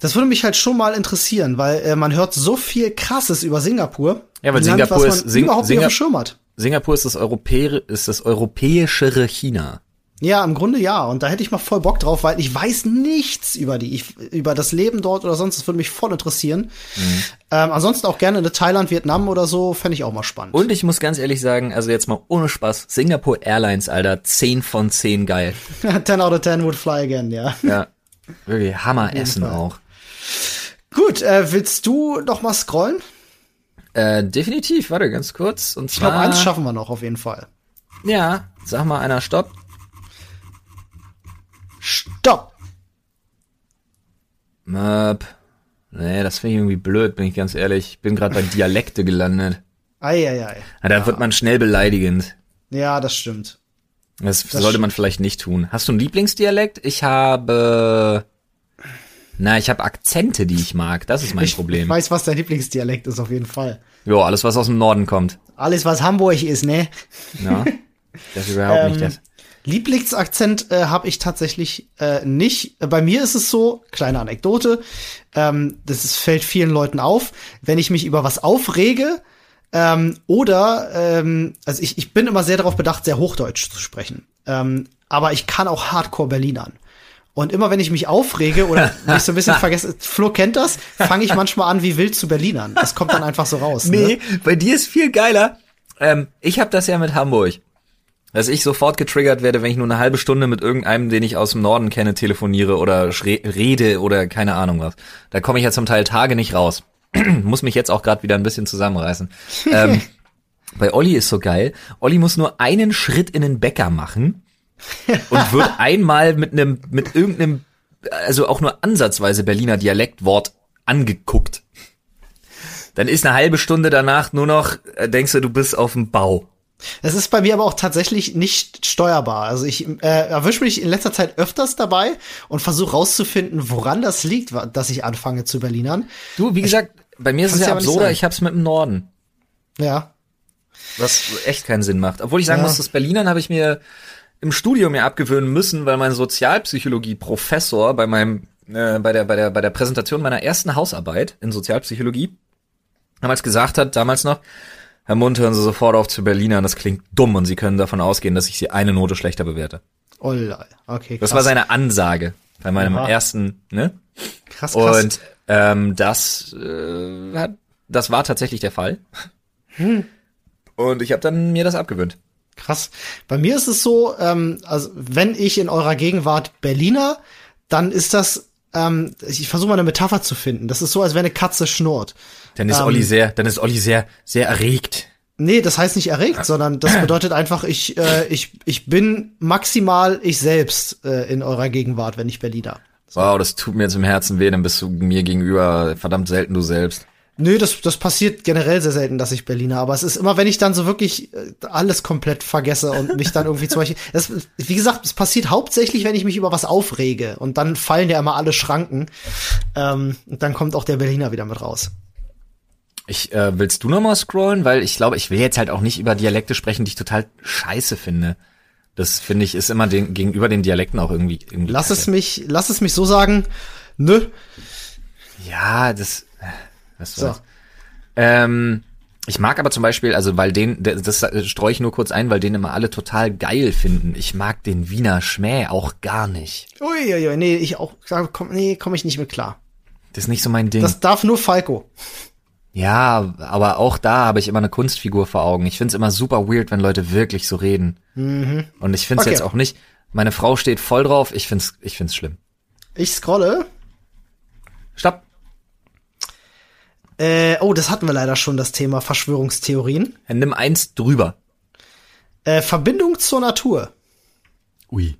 Das würde mich halt schon mal interessieren, weil äh, man hört so viel Krasses über Singapur. Ja, weil Land, Singapur ist- Sing- überhaupt nicht auf Singa- dem Schirm hat. Singapur ist das, Europä ist das europäischere China. Ja, im Grunde ja. Und da hätte ich mal voll Bock drauf, weil ich weiß nichts über die, ich, über das Leben dort oder sonst. Das würde mich voll interessieren. Mhm. Ähm, ansonsten auch gerne in Thailand, Vietnam oder so, fände ich auch mal spannend. Und ich muss ganz ehrlich sagen, also jetzt mal ohne Spaß, Singapore Airlines, Alter, 10 von 10 geil. *laughs* 10 out of 10 would fly again, ja. Ja. Wirklich Hammer Essen auch. Gut, äh, willst du noch mal scrollen? Äh, definitiv, warte ganz kurz. Und Ich glaube, zwar, eins schaffen wir noch auf jeden Fall. ja, sag mal einer Stopp. Stopp! Möp. Nee, das finde ich irgendwie blöd, bin ich ganz ehrlich. Ich bin gerade bei Dialekte gelandet. Eieiei. Ja, da wird man schnell beleidigend. Ja, das stimmt. Das, sollte man vielleicht nicht tun. Hast du einen Lieblingsdialekt? Ich habe. Na, ich habe Akzente, die ich mag. Das ist mein Ich Problem. weiß, was dein Lieblingsdialekt ist, auf jeden Fall. Jo, alles, was aus dem Norden kommt. Alles, was Hamburg ist, ne? Ja. Das ist überhaupt nicht *laughs* Ähm, das. Lieblingsakzent äh, habe ich tatsächlich äh, nicht. Äh, Bei mir ist es so, kleine Anekdote, ähm, das ist, fällt vielen Leuten auf, wenn ich mich über was aufrege ähm, oder, ähm, also ich, ich bin immer sehr darauf bedacht, sehr Hochdeutsch zu sprechen. Ähm, aber ich kann auch Hardcore Berlinern. Und immer wenn ich mich aufrege oder *laughs* mich so ein bisschen vergesse, Flo kennt das, fange ich manchmal an, wie wild zu Berlinern. Das kommt dann einfach so raus. Nee, Ne? bei dir ist viel geiler. Ähm, ich habe das ja mit Hamburg. Dass ich sofort getriggert werde, wenn ich nur eine halbe Stunde mit irgendeinem, den ich aus dem Norden kenne, telefoniere oder rede oder keine Ahnung was. Da komme ich ja zum Teil Tage nicht raus. *clears throat* muss mich jetzt auch gerade wieder ein bisschen zusammenreißen. ähm, *laughs* bei Olli ist so geil. Olli muss nur einen Schritt in den Bäcker machen *laughs* und wird einmal mit einem, mit irgendeinem, also auch nur ansatzweise Berliner Dialektwort angeguckt. Dann ist eine halbe Stunde danach nur noch, äh, denkst du, du bist auf dem Bau. Es ist bei mir aber auch tatsächlich nicht steuerbar. Also ich äh, erwische mich in letzter Zeit öfters dabei und versuche rauszufinden, woran das liegt, dass ich anfange zu Berlinern. Du, wie gesagt, bei mir ist es ja absurder, sagen. ich hab's mit dem Norden. Ja. Was echt keinen Sinn macht. Obwohl ich sagen Ja. muss, das Berlinern habe ich mir im Studium mir abgewöhnen müssen, weil mein Sozialpsychologie-Professor bei meinem, äh, bei der, bei der, bei der Präsentation meiner ersten Hausarbeit in Sozialpsychologie damals gesagt hat, damals noch, Herr Mund, hören Sie sofort auf zu Berlinern, das klingt dumm und Sie können davon ausgehen, dass ich Sie eine Note schlechter bewerte. Oh, lol. okay, krass. Das war seine Ansage bei meinem Aha. ersten, ne? krass, krass. Und ähm, das äh, hat, das war tatsächlich der Fall. Und ich habe dann mir das abgewöhnt. Krass. Bei mir ist es so, ähm, also wenn ich in eurer Gegenwart Berliner, dann ist das, ähm, ich versuche mal eine Metapher zu finden. Das ist so, als wenn eine Katze schnurrt. Dann ist Ähm, Olli sehr, dann ist Olli sehr, sehr erregt. Nee, das heißt nicht erregt, sondern das bedeutet einfach, ich, äh, ich, ich bin maximal ich selbst äh, in eurer Gegenwart, wenn ich Berliner. Wow, das tut mir jetzt im Herzen weh, dann bist du mir gegenüber verdammt selten du selbst. Nö, das, das passiert generell sehr selten, dass ich Berliner, aber es ist immer, wenn ich dann so wirklich äh, alles komplett vergesse und mich dann irgendwie zum Beispiel, *laughs* das, wie gesagt, es passiert hauptsächlich, wenn ich mich über was aufrege und dann fallen ja immer alle Schranken ähm, und dann kommt auch der Berliner wieder mit raus. Ich, äh, willst du noch mal scrollen? Weil ich glaube, ich will jetzt halt auch nicht über Dialekte sprechen, die ich total scheiße finde. Das finde ich ist immer den, gegenüber den Dialekten auch irgendwie, irgendwie Lass es kacke. mich, lass es mich so sagen, nö, Ja, das, was So. soll's. Ähm, ich mag aber zum Beispiel, also weil den, das streue ich nur kurz ein, weil den immer alle total geil finden. Ich mag den Wiener Schmäh auch gar nicht. Uiuiui, nee, ich auch, komm, nee, komme ich nicht mit klar. Das ist nicht so mein Ding. Das darf nur Falco. ja, aber auch da habe ich immer eine Kunstfigur vor Augen. Ich find's immer super weird, wenn Leute wirklich so reden. Und ich find's Okay. jetzt auch nicht. Meine Frau steht voll drauf. Ich find's, ich find's schlimm. Ich scrolle. Stopp. Äh, oh, das hatten wir leider schon, das Thema Verschwörungstheorien. Dann nimm eins drüber. Äh, Verbindung zur Natur. Ui.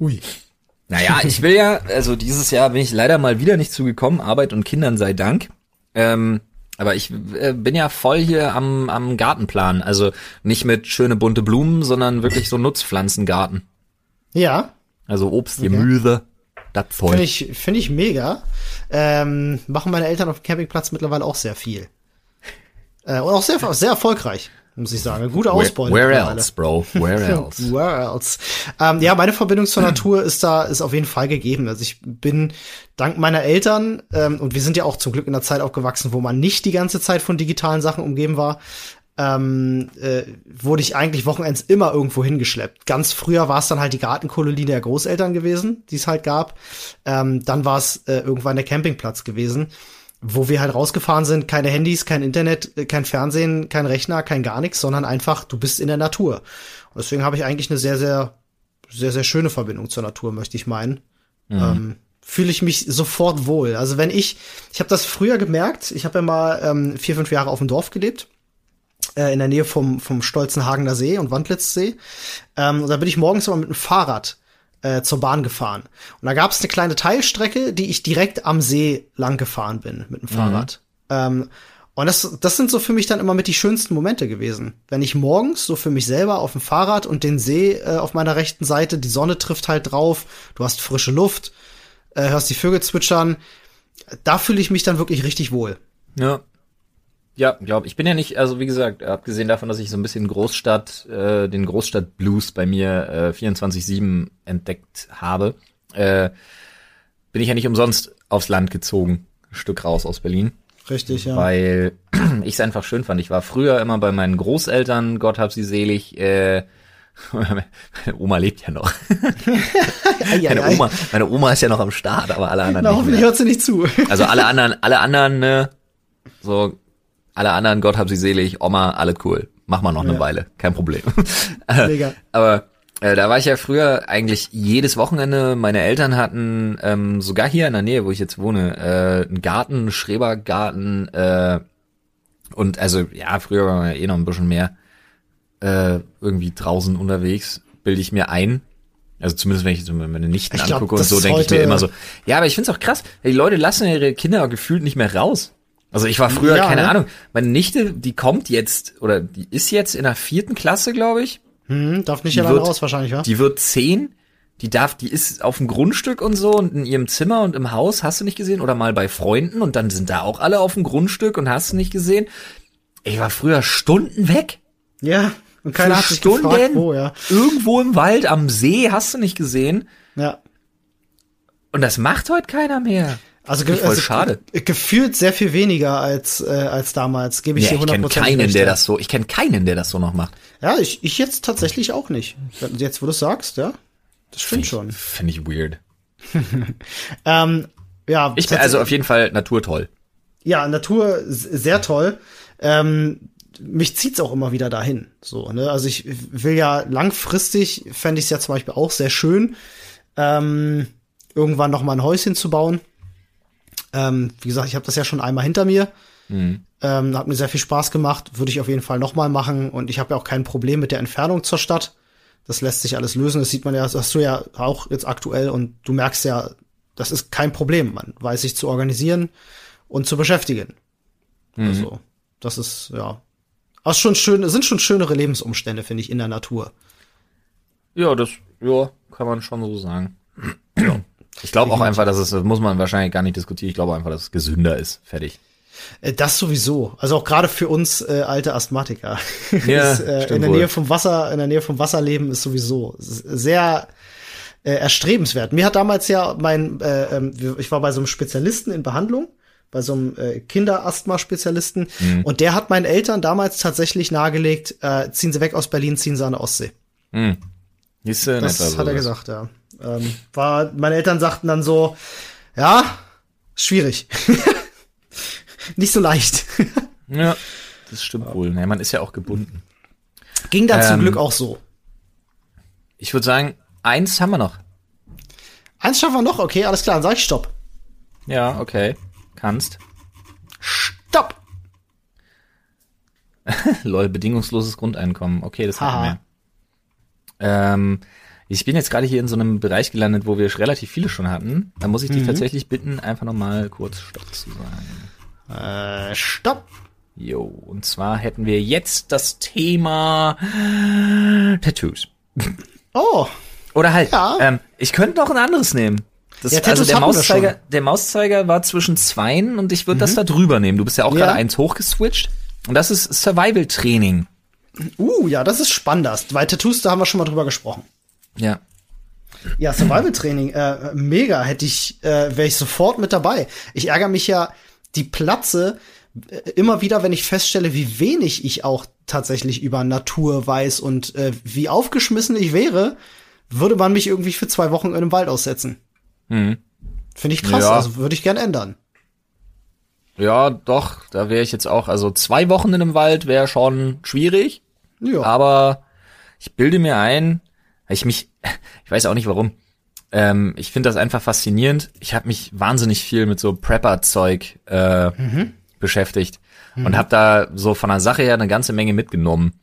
Ui. Naja, ich will ja, also dieses Jahr bin ich leider mal wieder nicht zugekommen, Arbeit und Kindern sei Dank. Ähm, aber ich äh, bin ja voll hier am, am Gartenplan. Also nicht mit schöne bunte Blumen, sondern wirklich so Nutzpflanzengarten. Ja, Also Obst, Gemüse, das finde Zeug. ich, finde ich mega. Ähm, machen meine Eltern auf dem Campingplatz mittlerweile auch sehr viel. Äh, und auch sehr, sehr erfolgreich, muss ich sagen. Eine gute Ausbeute. Where, where else, bro? Where *laughs* else? Where else? Ähm, ja, meine Verbindung zur Natur ist da, ist auf jeden Fall gegeben. Also ich bin dank meiner Eltern, ähm, und wir sind ja auch zum Glück in einer Zeit aufgewachsen, wo man nicht die ganze Zeit von digitalen Sachen umgeben war, ähm, äh, wurde ich eigentlich Wochenends immer irgendwo hingeschleppt. Ganz früher war es dann halt die Gartenkolonie der Großeltern gewesen, die es halt gab. Ähm, dann war es äh, irgendwann der Campingplatz gewesen, wo wir halt rausgefahren sind. Keine Handys, kein Internet, äh, kein Fernsehen, kein Rechner, kein gar nichts, sondern einfach, du bist in der Natur. Und deswegen habe ich eigentlich eine sehr, sehr, sehr, sehr schöne Verbindung zur Natur, möchte ich meinen. Ähm, fühle ich mich sofort wohl. Also wenn ich, ich habe das früher gemerkt, ich habe ja mal ähm, vier, fünf Jahre auf dem Dorf gelebt äh, in der Nähe vom, vom stolzen Hagener See und Wandlitzsee. Ähm, und da bin ich morgens immer mit dem Fahrrad äh, zur Bahn gefahren. Und da gab es eine kleine Teilstrecke, die ich direkt am See lang gefahren bin mit dem Fahrrad. Mhm. Ähm, und das, das sind so für mich dann immer mit die schönsten Momente gewesen. Wenn ich morgens so für mich selber auf dem Fahrrad und den See äh, auf meiner rechten Seite, die Sonne trifft halt drauf, du hast frische Luft, äh, hörst die Vögel zwitschern, da fühle ich mich dann wirklich richtig wohl. Ja. Ja, glaube ich bin ja nicht, also wie gesagt, abgesehen davon, dass ich so ein bisschen Großstadt, äh, den Großstadt-Blues bei mir äh, 24-7 entdeckt habe, äh, bin ich ja nicht umsonst aufs Land gezogen, ein Stück raus aus Berlin. Richtig, ja. Weil *clears throat* ich es einfach schön fand. Ich war früher immer bei meinen Großeltern, Gott hab sie selig, äh, meine *laughs* Oma lebt ja noch. *laughs* meine, Oma, meine Oma ist ja noch am Start, aber alle anderen. Na, hoffentlich hört sie nicht zu. Also alle anderen, alle anderen, ne, so, alle anderen, Gott hab sie selig, Oma, alle cool. Mach mal noch ja. eine Weile, kein Problem. *laughs* Mega. *laughs* aber äh, da war ich ja früher eigentlich jedes Wochenende. Meine Eltern hatten ähm, sogar hier in der Nähe, wo ich jetzt wohne, äh, einen Garten, einen Schrebergarten. Äh, und also ja, früher war man ja eh noch ein bisschen mehr äh, irgendwie draußen unterwegs, bilde ich mir ein. Also zumindest wenn ich so meine Nichten ich angucke glaub, und so, denke ich mir immer so. Ja, aber ich finde es auch krass. Die Leute lassen ihre Kinder gefühlt nicht mehr raus. Also ich war früher, ja, keine ne? Ahnung, meine Nichte, die kommt jetzt, oder die ist jetzt in der vierten Klasse, glaube ich. Hm, darf nicht alleine raus wahrscheinlich, ja? Die wird zehn, die darf, die ist auf dem Grundstück und so und in ihrem Zimmer und im Haus, hast du nicht gesehen? Oder mal bei Freunden und dann sind da auch alle auf dem Grundstück und hast du nicht gesehen? Ich war früher Stunden weg. Ja. Und keiner hat sich Stunden gefragt, wo, ja. Irgendwo im Wald, am See, hast du nicht gesehen. Ja. Und das macht heute keiner mehr. Also, ge voll also schade. gefühlt sehr viel weniger als äh, als damals, gebe ich ja, dir 100% Ich kenne keinen, der das so, ich kenne keinen, der das so noch macht. Ja, ich, ich jetzt tatsächlich auch nicht. Jetzt, wo du sagst, ja. Das stimmt schon. Finde ich weird. *laughs* ähm, ja. Ich bin also auf jeden Fall Natur toll. Ja, Natur sehr toll. Ähm, mich zieht's auch immer wieder dahin. So, ne? Also ich will ja langfristig, fände ich es ja zum Beispiel auch sehr schön, ähm, irgendwann noch mal ein Häuschen zu bauen. Ähm, wie gesagt, ich habe das ja schon einmal hinter mir. Mhm. Ähm, hat mir sehr viel Spaß gemacht, würde ich auf jeden Fall noch mal machen. Und ich habe ja auch kein Problem mit der Entfernung zur Stadt. Das lässt sich alles lösen. Das sieht man ja, das hast du ja auch jetzt aktuell. Und du merkst ja, das ist kein Problem. Man weiß sich zu organisieren und zu beschäftigen. Mhm. Also, das ist, ja, aber schon schön, sind schon schönere Lebensumstände, finde ich, in der Natur. Ja, das, ja, kann man schon so sagen. *clears throat* ja. Ich glaube auch einfach, dass es, das muss man wahrscheinlich gar nicht diskutieren, ich glaube einfach, dass es gesünder ist. Fertig. Äh, das sowieso. Also auch gerade für uns äh, alte Asthmatiker. *laughs* Ja, ist, äh, in der wohl. Nähe vom Wasser, in der Nähe vom Wasserleben ist sowieso sehr äh, erstrebenswert. Mir hat damals ja mein, äh, ähm, ich war bei so einem Spezialisten in Behandlung bei so einem äh, Kinderasthma-Spezialisten. Mhm. Und der hat meinen Eltern damals tatsächlich nahegelegt, äh, ziehen sie weg aus Berlin, ziehen sie an der Ostsee. Mhm. Ist, äh, das hat er gesagt, ja. Ähm, war, meine Eltern sagten dann so, ja, schwierig. *laughs* Nicht so leicht. *laughs* ja, das stimmt ja. wohl. Ja, man ist ja auch gebunden. Ging dann ähm, zum Glück auch so. Ich würde sagen, eins haben wir noch. Eins schaffen wir noch, okay, alles klar, dann sag ich Stopp. Ja, okay kannst. Stopp! *laughs* Lol, bedingungsloses Grundeinkommen. Okay, das hatten wir. Ähm, ich bin jetzt gerade hier in so einem Bereich gelandet, wo wir relativ viele schon hatten. Da muss ich dich mhm. tatsächlich bitten, einfach nochmal kurz Stopp zu sagen. Äh, Stopp! Jo, und zwar hätten wir jetzt das Thema Tattoos. Oh. Oder halt, ja. ähm, ich könnte noch ein anderes nehmen. Das, ja, also der Mauszeiger, der Mauszeiger war zwischen zweien und ich würde mhm. das da drüber nehmen. Du bist ja auch ja. gerade eins hochgeswitcht. Und das ist Survival Training. Uh, ja, das ist spannend. Weil Tattoos, da haben wir schon mal drüber gesprochen. Ja. Ja, Survival Training, äh, mega, hätte ich, äh, wäre ich sofort mit dabei. Ich ärgere mich ja die Platze äh, immer wieder, wenn ich feststelle, wie wenig ich auch tatsächlich über Natur weiß und äh, wie aufgeschmissen ich wäre, würde man mich irgendwie für zwei Wochen in einem Wald aussetzen. Mhm. Finde ich krass, ja. also würde ich gern ändern. Ja, doch, da wäre ich jetzt auch, also zwei Wochen in einem Wald wäre schon schwierig. Ja. Aber ich bilde mir ein, ich mich, *laughs* ich weiß auch nicht warum. Ähm, ich finde das einfach faszinierend. Ich habe mich wahnsinnig viel mit so Prepper-Zeug äh, mhm. beschäftigt mhm. und habe da so von der Sache her eine ganze Menge mitgenommen.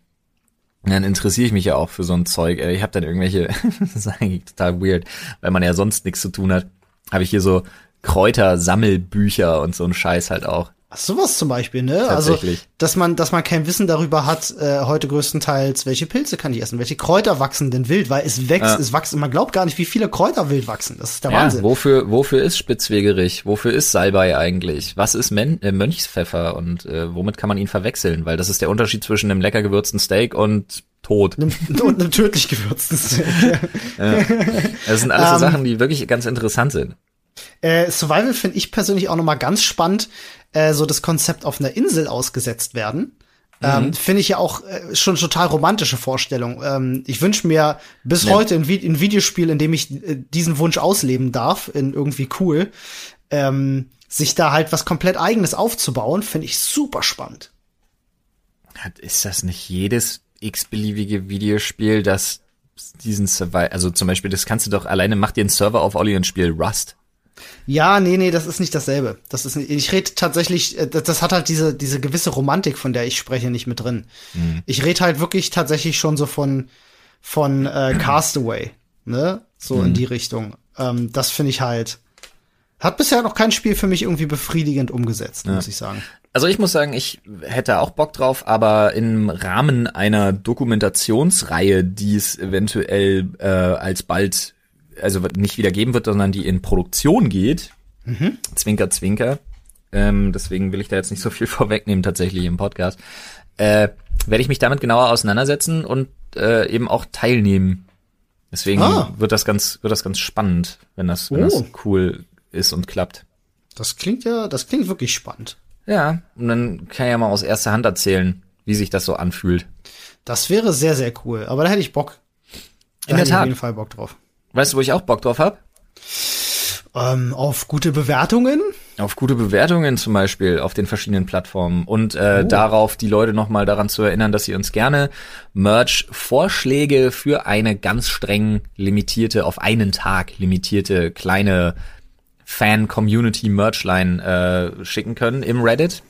dann interessiere ich mich ja auch für so ein Zeug. Ich habe dann irgendwelche, *laughs* das ist eigentlich total weird, weil man ja sonst nichts zu tun hat, habe ich hier so Kräutersammelbücher und so ein Scheiß halt auch. Ach, sowas zum Beispiel, ne? Also, dass man, dass man kein Wissen darüber hat, äh, heute größtenteils, welche Pilze kann ich essen, welche Kräuter wachsen denn wild, weil es wächst, ja. es wächst, man glaubt gar nicht, wie viele Kräuter wild wachsen. Das ist der ja, Wahnsinn. Wofür, wofür ist Spitzwegerich? Wofür ist Salbei eigentlich? Was ist Men äh, Mönchspfeffer und äh, womit kann man ihn verwechseln? Weil das ist der Unterschied zwischen einem lecker gewürzten Steak und tot. *laughs* und einem tödlich gewürzten Steak. ja. Das sind alles so um, ähm, Sachen, die wirklich ganz interessant sind. Äh, Survival finde ich persönlich auch noch mal ganz spannend, äh, so das Konzept auf einer Insel ausgesetzt werden. Ähm, mhm. Finde ich ja auch äh, schon total romantische Vorstellung. Ähm, ich wünsche mir bis ja. heute ein, Vi ein, Videospiel, in dem ich äh, diesen Wunsch ausleben darf, in irgendwie cool, ähm, sich da halt was komplett eigenes aufzubauen, finde ich super spannend. Ist das nicht jedes x-beliebige Videospiel, das diesen Survival, also zum Beispiel, das kannst du doch alleine, mach dir einen Server auf Olli und spiel Rust. Ja, nee, nee, das ist nicht dasselbe. Das ist nicht, ich rede tatsächlich, äh, das, das, hat halt diese, diese gewisse Romantik, von der ich spreche, nicht mit drin. Mhm. Ich rede halt wirklich tatsächlich schon so von, von äh, *clears throat* Castaway, ne? So mhm. in die Richtung. Ähm, das finde ich halt, hat bisher noch kein Spiel für mich irgendwie befriedigend umgesetzt, ja. muss ich sagen. Also ich muss sagen, ich hätte auch Bock drauf, aber im Rahmen einer Dokumentationsreihe, die es eventuell äh, als bald also nicht wieder geben wird, sondern die in Produktion geht. Mhm. Zwinker, zwinker. Ähm, deswegen will ich da jetzt nicht so viel *laughs* vorwegnehmen tatsächlich im Podcast. Äh, werde ich mich damit genauer auseinandersetzen und äh, eben auch teilnehmen. Deswegen ah. wird das ganz, wird das ganz spannend, wenn das, wenn oh. das cool ist und klappt. Das klingt ja, das klingt wirklich spannend. Ja, und dann kann ich ja mal aus erster Hand erzählen, wie sich das so anfühlt. Das wäre sehr, sehr cool. Aber da hätte ich Bock. Da In der Tat. auf jeden Fall Bock drauf. Weißt du, wo ich auch Bock drauf hab? Ähm, auf gute Bewertungen? Auf gute Bewertungen zum Beispiel auf den verschiedenen Plattformen und äh, oh. darauf die Leute nochmal daran zu erinnern, dass sie uns gerne Merch-Vorschläge für eine ganz streng limitierte, auf einen Tag limitierte kleine Fan-Community-Merchline äh, schicken können im Reddit.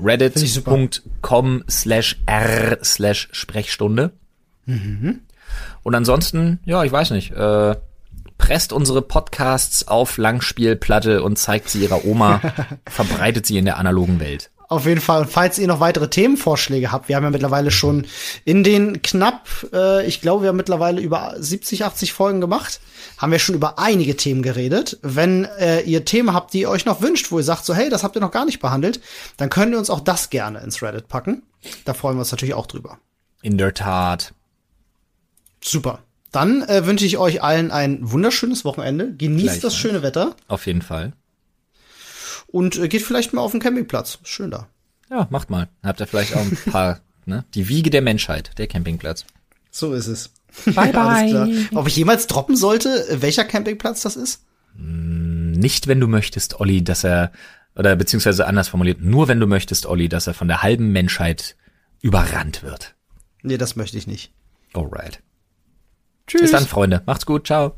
Reddit.com slash r slash Sprechstunde. Mhm. Und ansonsten, ja, ich weiß nicht, äh, presst unsere Podcasts auf Langspielplatte und zeigt sie ihrer Oma, *laughs* verbreitet sie in der analogen Welt. Auf jeden Fall. falls ihr noch weitere Themenvorschläge habt, wir haben ja mittlerweile schon in den knapp, äh, ich glaube, wir haben mittlerweile über 70, 80 Folgen gemacht, haben wir schon über einige Themen geredet. Wenn äh, ihr Themen habt, die ihr euch noch wünscht, wo ihr sagt so, hey, das habt ihr noch gar nicht behandelt, dann könnt ihr uns auch das gerne ins Reddit packen. Da freuen wir uns natürlich auch drüber. In der Tat. Super. Dann äh, wünsche ich euch allen ein wunderschönes Wochenende. Genießt das schöne Wetter. Auf jeden Fall. Und äh, geht vielleicht mal auf den Campingplatz. Schön da. Ja, macht mal. Habt ihr vielleicht auch ein *laughs* paar, ne? Die Wiege der Menschheit, der Campingplatz. So ist es. Bye *laughs* bye. Ob ich jemals droppen sollte, welcher Campingplatz das ist? Mm, nicht, wenn du möchtest, Olli, dass er, oder beziehungsweise anders formuliert, nur wenn du möchtest, Olli, dass er von der halben Menschheit überrannt wird. Nee, das möchte ich nicht. Alright. Tschüss. Bis dann, Freunde. Macht's gut. Ciao.